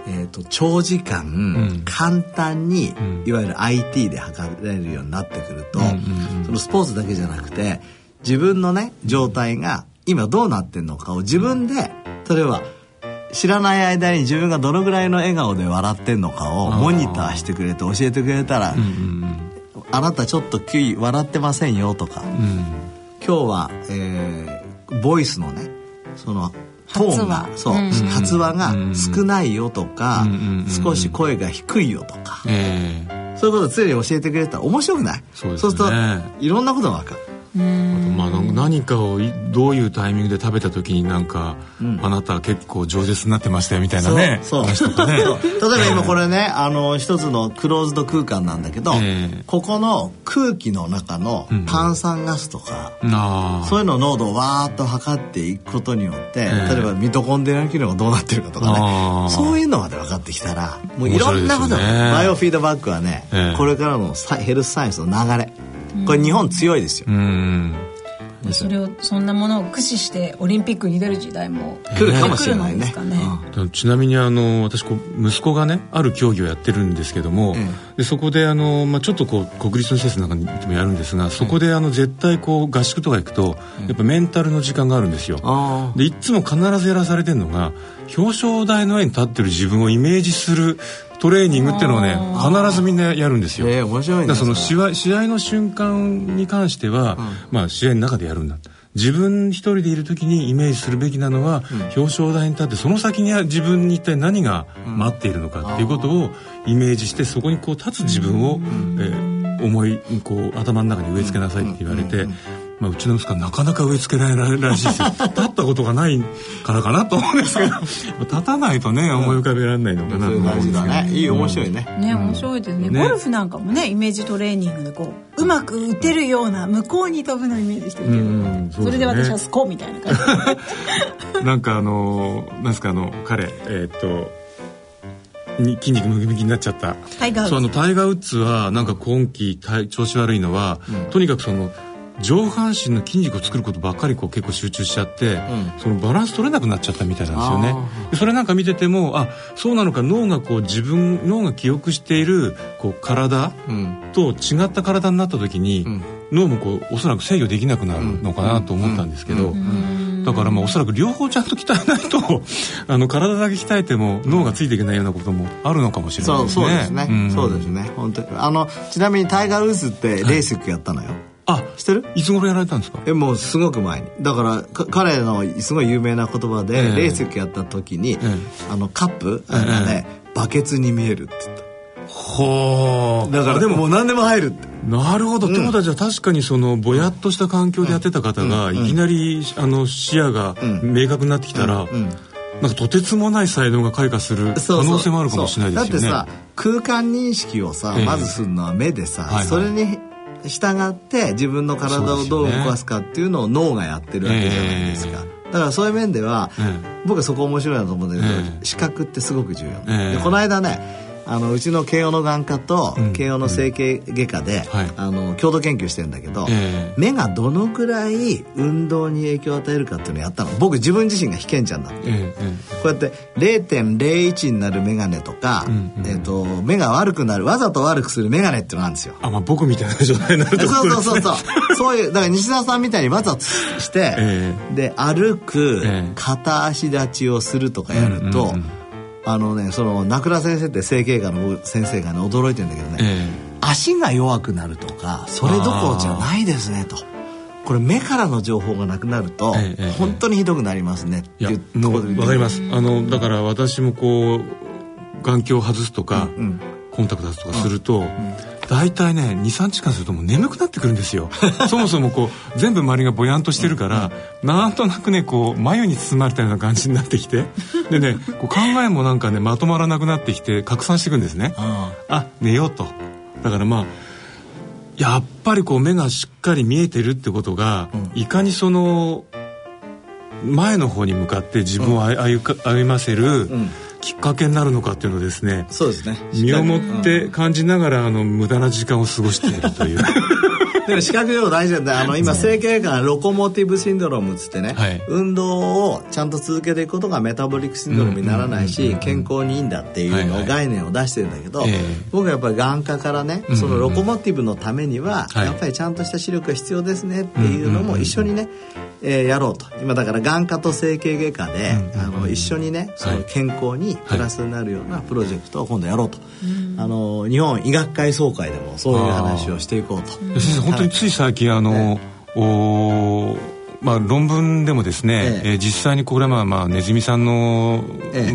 Speaker 2: えー、と長時間、簡単に、いわゆる IT で測られるようになってくると、そのスポーツだけじゃなくて自分のね状態が今どうなってんのかを自分で例えば知らない間に自分がどのぐらいの笑顔で笑ってんのかをモニターしてくれて教えてくれたら、あなたちょっとキュイ笑ってませんよとか、今日は、えーボイスのねそのトーンが
Speaker 5: 発話。
Speaker 2: そう、
Speaker 5: うん。
Speaker 2: 発話が少ないよとか、少し声が低いよとか、そういうことを常に教えてくれたら面白くない？
Speaker 3: そうです
Speaker 2: るといろんなことが分かる。
Speaker 3: まあ、なんか何かをいどういうタイミングで食べた時になんか、あなたは結構饒舌になってましたよみたいなね。
Speaker 2: そう
Speaker 3: ね。
Speaker 2: 例えば今これねあの一つのクローズド空間なんだけど、ここの空気の中の炭酸ガスとか、
Speaker 3: あ
Speaker 2: そういうのを濃度をわーっと測っていくことによって、
Speaker 3: ええ。
Speaker 2: 例えばミトコンドリア機能がどうなってるかとか
Speaker 3: あ
Speaker 2: ね
Speaker 3: ー
Speaker 2: そういうのまで分かってきたらもういろんなこと、
Speaker 3: ね。
Speaker 2: バイオフィードバックはね、
Speaker 3: ええ。
Speaker 2: これからのサヘルスサイエンスの流れこれ日本強いですよ、
Speaker 3: うん。
Speaker 5: それをそんなものを駆使してオリンピックに出る時代も
Speaker 2: 来るかもしれないね。
Speaker 5: 来るのですかね
Speaker 3: ちなみにあの私こう息子がねある競技をやってるんですけども、でそこであの、まあ、ちょっとこう国立の施設なんかにもやるんですがそこであの絶対こう合宿とか行くと、やっぱメンタルの時間があるんですよ。でいつも必ずやらされてるのが表彰台の上に立ってる自分をイメージするトレーニングっていうのをね必ずみんなやるんですよ。
Speaker 2: えー、面白い
Speaker 3: ね。その試合試合の瞬間に関しては、うん、まあ試合の中でやるんだ。自分一人でいる時にイメージするべきなのは、うん、表彰台に立ってその先に自分に一体何が待っているのかっていうことをイメージしてそこにこう立つ自分を、えー、思いこう頭の中に植え付けなさいって言われて。まあ、うちの息子はなかなか植え付けられないらしいですよ。立ったことがないからかなと思うんですけど。立たないとね思い浮かべられないのかなと思うんですけど、
Speaker 2: ね、いい面白いね、
Speaker 5: ね面白いですね、ゴルフなんかもねイメージトレーニングでこううまく打てるような向こうに飛ぶのイメージしてるけど、うんそれで私はスコみたいな感
Speaker 3: じ なんかあのなんですかあの彼えっとに筋肉ムキムキになっちゃった。
Speaker 5: タイガーウッズ。
Speaker 3: そうあのタイガーウッズはなんか今季調子悪いのは、うん、とにかくその上半身の筋肉を作ることばっかりこう結構集中しちゃって、うん、そのバランス取れなくなっちゃったみたいなんですよね。それなんか見ててもあそうなのか脳がこう自分脳が記憶しているこう体と違った体になった時に、うん、脳もこうおそらく制御できなくなるのかなと思ったんですけど、だからまあおそらく両方ちゃんと鍛えないと あの体だけ鍛えても脳がついていけないようなこともあるのかもしれないですね。そうですね。
Speaker 2: うん、そうですね。本当に。あのちなみにタイガー・ウーズってレーシックやったのよ。はい
Speaker 3: あ知ってる？いつ頃やられたんですか？
Speaker 2: えもうすごく前に。だから彼のすごい有名な言葉で、えー、レースやった時に、えー、あのカップ、えー、ね、バケツに見えるって言った。
Speaker 3: ほ
Speaker 2: うだからでももう何でも入るって。
Speaker 3: なるほど、うん、ってことはじゃあ確かにそのぼやっとした環境でやってた方が、いきなりあの視野が明確になってきたら、なんかとてつもない才能が開花する可能性もあるかもしれないですよね。だってさ
Speaker 2: 空間認識をさ、まずするのは目でさ、それに従って自分の体をどう動かすかっていうのを脳がやってるわけじゃないですか。だからそういう面では、僕はそこ面白いなと思うんだけど、視覚ってすごく重要、でこの間ねあのうちの慶応の眼科と慶応の整形外科で、あの共同研究してるんだけど、目がどのくらい運動に影響を与えるかっていうのをやったの。僕自分自身が被験者になって、こうやって0.01になる眼鏡とか、えー、と目が悪くなるわざと悪くする眼鏡っていうのがあるんですよ。
Speaker 3: あ、まあ、僕みたいな状態になる
Speaker 2: そうそうそうそう。そういうだから西澤さんみたいにわざとして、で歩く、片足立ちをするとかやると、あのねその名倉先生って整形外の先生がね驚いてるんだけどね、えー、足が弱くなるとかそれどころじゃないですねと。これ目からの情報がなくなると、えー、本当にひどくなりますねっていうところ
Speaker 3: でわかります。あのだから私もこう眼鏡を外すとか、うんうん、コンタクト外すとかすると、うん。うん。大体ね23時間するともう眠くなってくるんですよ。そもそもこう全部周りがぼやんとしてるから、うん、なんとなくねこう眉に包まれたような感じになってきて でねこう考えもなんかねまとまらなくなってきて拡散していくんですね。あ寝ようと。だからまあやっぱりこう目がしっかり見えてるってことが、うん、いかにその前の方に向かって自分を歩ませる、うんきっかけになるのかっていうのをですね
Speaker 2: そうですね。
Speaker 3: 身をもって感じながら、あの無駄な時間を過ごしているという。
Speaker 2: だから視覚情報大事なんだあの今整形外科ロコモティブシンドロームっつってね、はい、運動をちゃんと続けていくことがメタボリックシンドロームにならないし健康にいいんだっていうのを概念を出してるんだけど、はいはい、僕はやっぱり眼科からねそのロコモティブのためにはやっぱりちゃんとした視力が必要ですねっていうのも一緒にねえー、やろうと。今だから眼科と整形外科で、あの一緒にねその健康にプラスになるようなプロジェクトを今度やろうと、あの日本医学会総会でもそういう話をしていこうと。
Speaker 3: 先生本当につい最近あの、ね、おまあ、論文でもですね、ええ。実際にこれはまあネズミさんの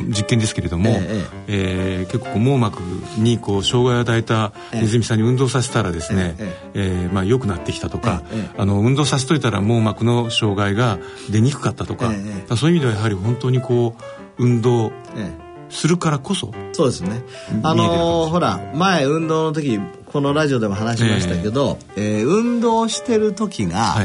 Speaker 3: 実験ですけれども、ええ。えー、結構網膜にこう障害を与えたネズミさんに運動させたらですね、ええ。まあ、良くなってきたとか、あの運動させといたら網膜の障害が出にくかったとか,、そういう意味ではやはり本当にこう運動、するからこそ
Speaker 2: そうですね。あのー、ほら前運動の時このラジオでも話しましたけど、えー、えー、運動してる時が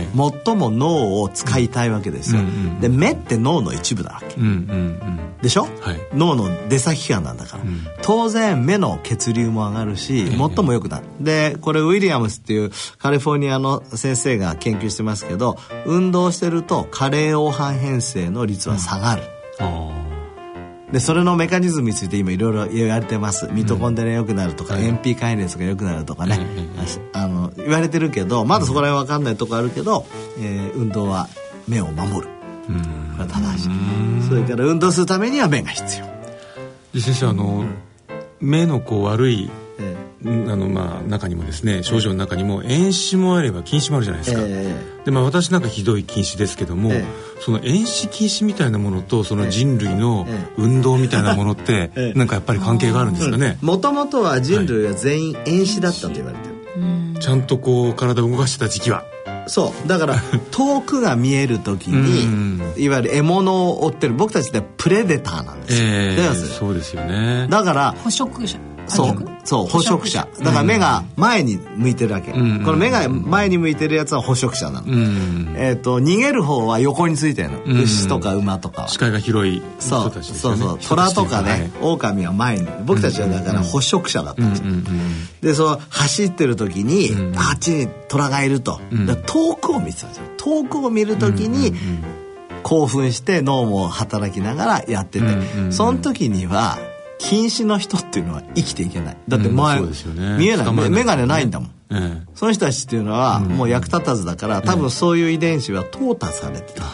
Speaker 2: 最も脳を使いたいわけですよ、で目って脳の一部だわけ、うんうんうん、でしょ、はい、脳の出先機関なんだから、うん、当然目の血流も上がるし、最も良くなる。でこれウィリアムスっていうカリフォルニアの先生が研究してますけど運動してると加齢黄斑変性の率は下がる、うんでそれのメカニズムについて今いろいろ言われてます。ミトコンドリア良くなるとか、うん、イネスが良くなるとかね、うん、あの言われてるけどまだそこら辺分かんないとこあるけど、えー、運動は目を守る、うん、これは正しい。それから運動するためには目が必要。
Speaker 3: 先生あの、目のこう悪いあのまあ中にもですね症状の中にも遠視もあれば近視もあるじゃないですか、でまあ私なんかひどい近視ですけども、その遠視近視みたいなものとその人類の運動みたいなものって なんかやっぱり関係があるんですかね。
Speaker 2: もともとは人類は全員遠視だったと言われてる、
Speaker 3: ちゃんとこう体を動かしてた時期は。
Speaker 2: そう。だから 遠くが見える時にいわゆる獲物を追ってる僕たちってプレデターなんですよ、
Speaker 3: えー、そうですよね。
Speaker 2: だから
Speaker 5: 捕食者
Speaker 2: そう。そう捕食者。だから目が前に向いてるわけ、この目が前に向いてるやつは捕食者なの、えっ、と逃げる方は横についてるの、牛とか馬とかは。
Speaker 3: 視界が広い
Speaker 2: 人たちですよね。そうそう虎とかね、狼は前に。僕たちはだから捕食者だったんですよ、でそう走ってる時に、あっちに虎がいると、遠くを見てたんですよ。遠くを見る時に、興奮して脳も働きながらやってて、その時には近視の人っていうのは生きていけない。だって前、うんね、見えない。眼鏡ないんだもん、ええ、その人たちっていうのはもう役立たずだから、多分そういう遺伝子は淘汰されてた、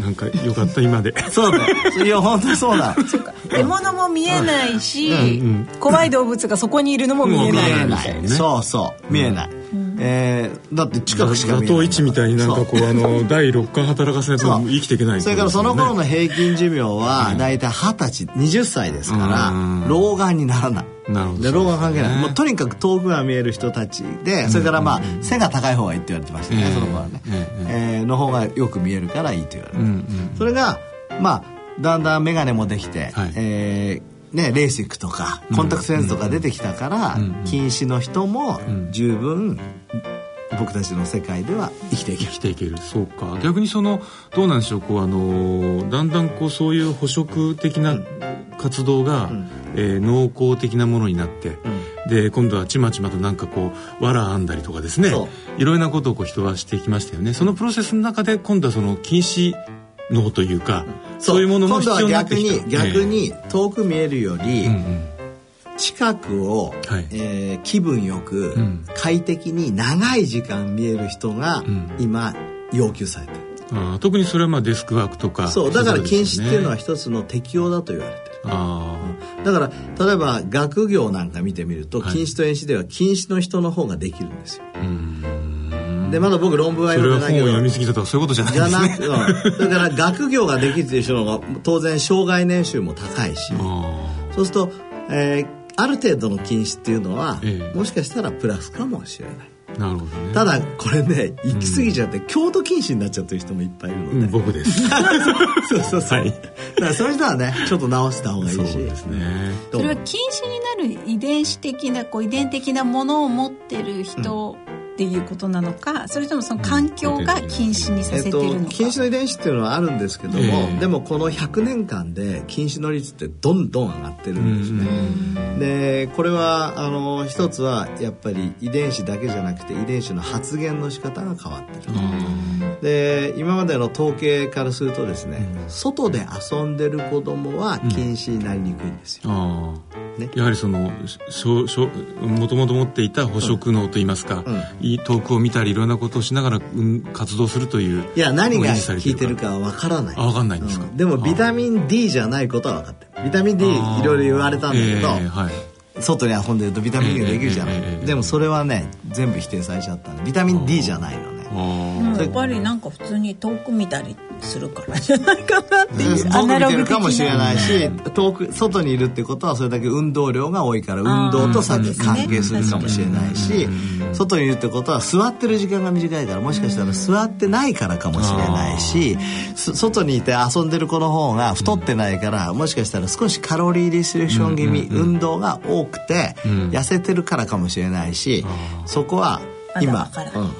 Speaker 3: なんかよかった今で。
Speaker 2: そうだ。よいや本当にそうだ。
Speaker 5: 獲物も見えないし、うん。うん、怖い動物がそこにいるのも見えない。見えない、
Speaker 2: ね、そうそう。見えない、うんえー、だって近くしか
Speaker 3: 見えない座頭みたいになんかこうあの第六感働かせないと生きていけない、
Speaker 2: ね、それからその頃の平均寿命は大体二十歳20歳ですから老眼にならない。
Speaker 3: なるほど。
Speaker 2: で老眼関係ない、もうとにかく遠くが見える人たちでそれからまあ、背が高い方がいいって言われてましたね、その頃はね、えー、の方がよく見えるからいいと言われる、それがまあだんだん眼鏡もできて、はい、えーね、レーシックとかコンタクトレンズとか出てきたから、近視の人も十分僕たちの世界では生きていける。
Speaker 3: 生きていける。そうか。逆にそのどうなんでしょう。こうあのだんだんこうそういう捕食的な活動が、うん、えー、農耕的なものになって、うん、で今度はちまちまとなんかこう藁編んだりとかですね。いろいろなことをこう人はしてきましたよね。そのプロセスの中で今度はその禁止脳というか、そう。いうものも必要になってきた。
Speaker 2: 逆に逆に遠く見えるより、近くを、はい、えー、気分よく、快適に長い時間見える人が今要求されてる。
Speaker 3: あ特にそれはまあデスクワークとか
Speaker 2: そう。だから禁止っていうのは一つの適用だと言われてる。あ、だから例えば学業なんか見てみると、禁止と遠視では禁止の人の方ができるんですよでまだ僕論文は
Speaker 3: 読んでないけど。それは本を読みすぎたとかそういうことじゃないですね。じゃな
Speaker 2: く だから学業ができるっていう人の方が当然障害年収も高いし。そうすると、えー、ある程度の禁止っていうのは、ええ、もしかしたらプラスかもしれない。
Speaker 3: なるほどね、
Speaker 2: ただこれね行き過ぎちゃって、うん、京都禁止になっちゃってる人もいっぱいいるので、うん、
Speaker 3: 僕です。
Speaker 2: そうそうそう、はい、だからそういう人はねちょっと直した方がいいしそう
Speaker 3: ですね。
Speaker 5: それは禁止になる遺伝子的なこう遺伝的なものを持ってる人、うんっていうことなのかそれともその環境が禁止にさせてるのか、えっと、
Speaker 2: 禁止の遺伝子っていうのはあるんですけども、えー、でもこの100年間で禁止の率ってどんどん上がってるんですね。でこれはあの一つはやっぱり遺伝子だけじゃなくて遺伝子の発現の仕方が変わってる。で今までの統計からするとですね、外で遊んでる子供は禁止になりにくいんですよ。
Speaker 3: ね、やはりそのもともと持っていた捕食脳といいますか、うん遠くを見たりいろんなことをしながら、うん、活動するという
Speaker 2: いや何が効いてるかは分からない。
Speaker 3: あ分かんないんですか、
Speaker 2: うん、でもビタミン D じゃないことは分かってる。ビタミン D いろいろ言われたんだけど、えーはい、外に遊んでるとビタミン D ができるじゃない、えーえー、でもそれはね全部否定されちゃった。ビタミン D じゃないの。ね
Speaker 5: やっぱりなんか普通に遠く見たりするからじゃないかなっていう、
Speaker 2: 遠く見てるかもしれないし遠く外にいるってことはそれだけ運動量が多いから運動とさっき関係するかもしれないし、外にいるってことは座ってる時間が短いからもしかしたら座ってないからかもしれないし外にいて遊んでる子の方が太ってないからもしかしたら少しカロリーリストリクション気味運動が多くて痩せてるからかもしれないしそこは今、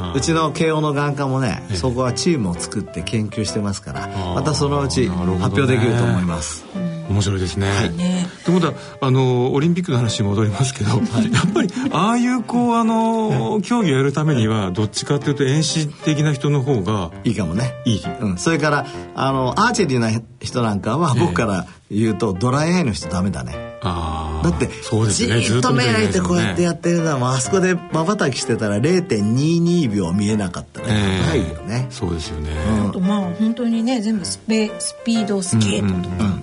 Speaker 2: うん、うちの慶応の眼科もね、そこはチームを作って研究してますからまたそのうち発表できると思います。
Speaker 3: 面白いですね。はい、ね。ということはあのオリンピックの話に戻りますけど、はい、やっぱりああいうこうあの競技をやるためにはどっちかというと遠視的な人の方が
Speaker 2: いいかもね。
Speaker 3: いい。
Speaker 2: うん、それからあのアーチェリーな人なんかは僕から言うと、ドライアイの人ダメだね。だってそうです、ね、じっと目開いてこうやってやってるのは、あそこでまばたきしてたら0.22秒見えなかったら高いよね、
Speaker 3: そうですよね、
Speaker 5: あとまあ本当にね全部スペスピードスケートとか、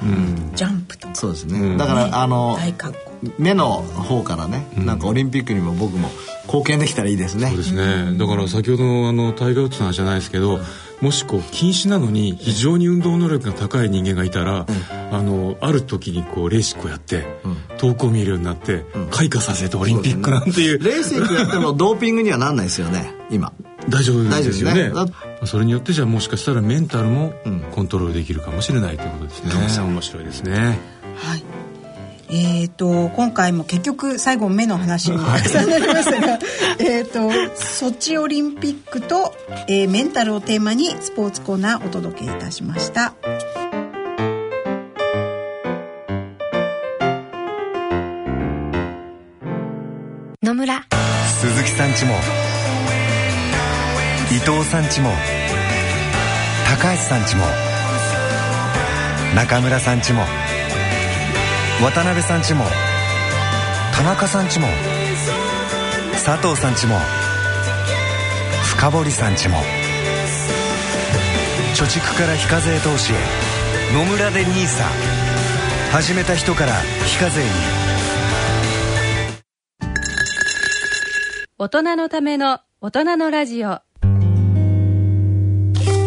Speaker 5: ジャンプとか。
Speaker 2: そうですね、だからあの
Speaker 5: 大格好。
Speaker 2: 目の方からね、うん、なんかオリンピックにも僕も貢献できたらいいですね。
Speaker 3: そうですね。だから先ほどのあのタイガー・ウッズの話じゃないですけど、もしこう禁止なのに非常に運動能力が高い人間がいたら、うん、あのある時にこうレーシックをやって、うん、遠くを見るようになって、うん、開花させてオリンピックなんていう、
Speaker 2: ね、レーシックやってもドーピングにはなんないですよね今。
Speaker 3: 大丈夫ですよね。ね。それによってじゃあもしかしたらメンタルもコントロールできるかもしれないということですね、面白いですね。
Speaker 5: はいえーと、今回も結局最後目の話になりましたがえとソチオリンピックと、えー、メンタルをテーマにスポーツコーナーお届けいたしました。
Speaker 1: 野村
Speaker 11: 鈴木さんちも伊藤さんちも高橋さんちも中村さんちも渡辺さんちも田中さんちも佐藤さんちも深堀さんちも貯蓄から非課税投資へ野村で NISA 始めた人から非課税に。
Speaker 1: 大人のための大人のラジオ。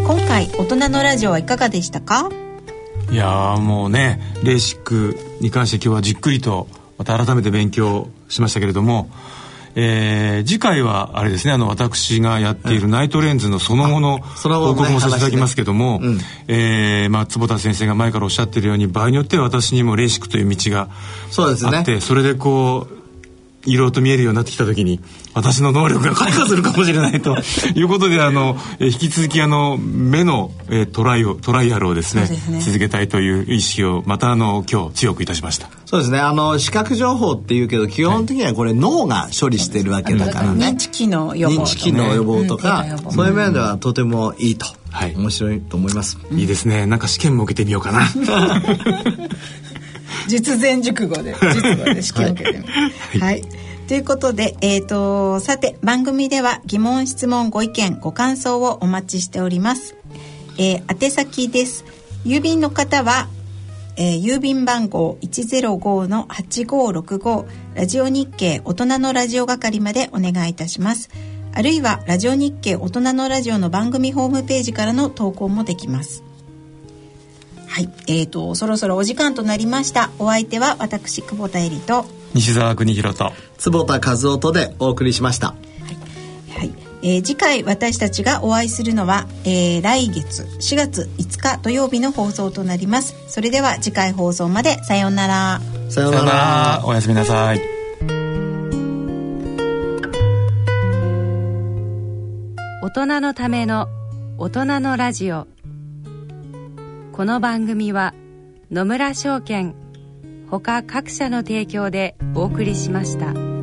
Speaker 5: 今回大人のラジオはいかがでしたか？
Speaker 3: いやもうねレーシックに関して今日はじっくりとまた改めて勉強しましたけれども、えー、次回はあれですねあの私がやっているナイトレンズのその後の報告もさせていただきますけども、ね。うん、えー、まあ、坪田先生が前からおっしゃってるように場合によっては私にもレーシックという道があって、ね、それでこういろいろと見えるようになってきた時に私の能力が開花するかもしれないと いうことであの引き続きあの目の、えトライをトライアルをですね、ね、続けたいという意識をまたあの今日強くいたしました。
Speaker 2: そうですね。あの視覚情報っていうけど基本的にはこれ、脳が処理してるわけだからね。
Speaker 5: 認知機能予防、
Speaker 2: 認知機能予防とか、うん、そういう面ではとてもいいと、はい、面白いと思います、
Speaker 3: いいですね。なんか試験も受けてみようかな。
Speaker 5: 実前熟語で実語で試験を受けてみはい、はいということで、えーと、さて番組では疑問質問ご意見ご感想をお待ちしております、えー、宛先です。郵便の方は、えー、郵便番号105-8565ラジオ日経大人のラジオ係までお願いいたします。あるいはラジオ日経大人のラジオの番組ホームページからの投稿もできます。はい、えーと、そろそろお時間となりました。お相手は私久保田恵里と
Speaker 3: 西澤邦弘と。
Speaker 2: 坪田和夫とでお送りしました。は
Speaker 5: い、はい。えー、次回私たちがお会いするのは、えー、来月4月5日土曜日の放送となります。それでは次回放送まで。さようなら。
Speaker 2: さようなら。
Speaker 3: おやすみなさい。
Speaker 1: 大人のための大人のラジオ。この番組は野村証券他各社の提供でお送りしました。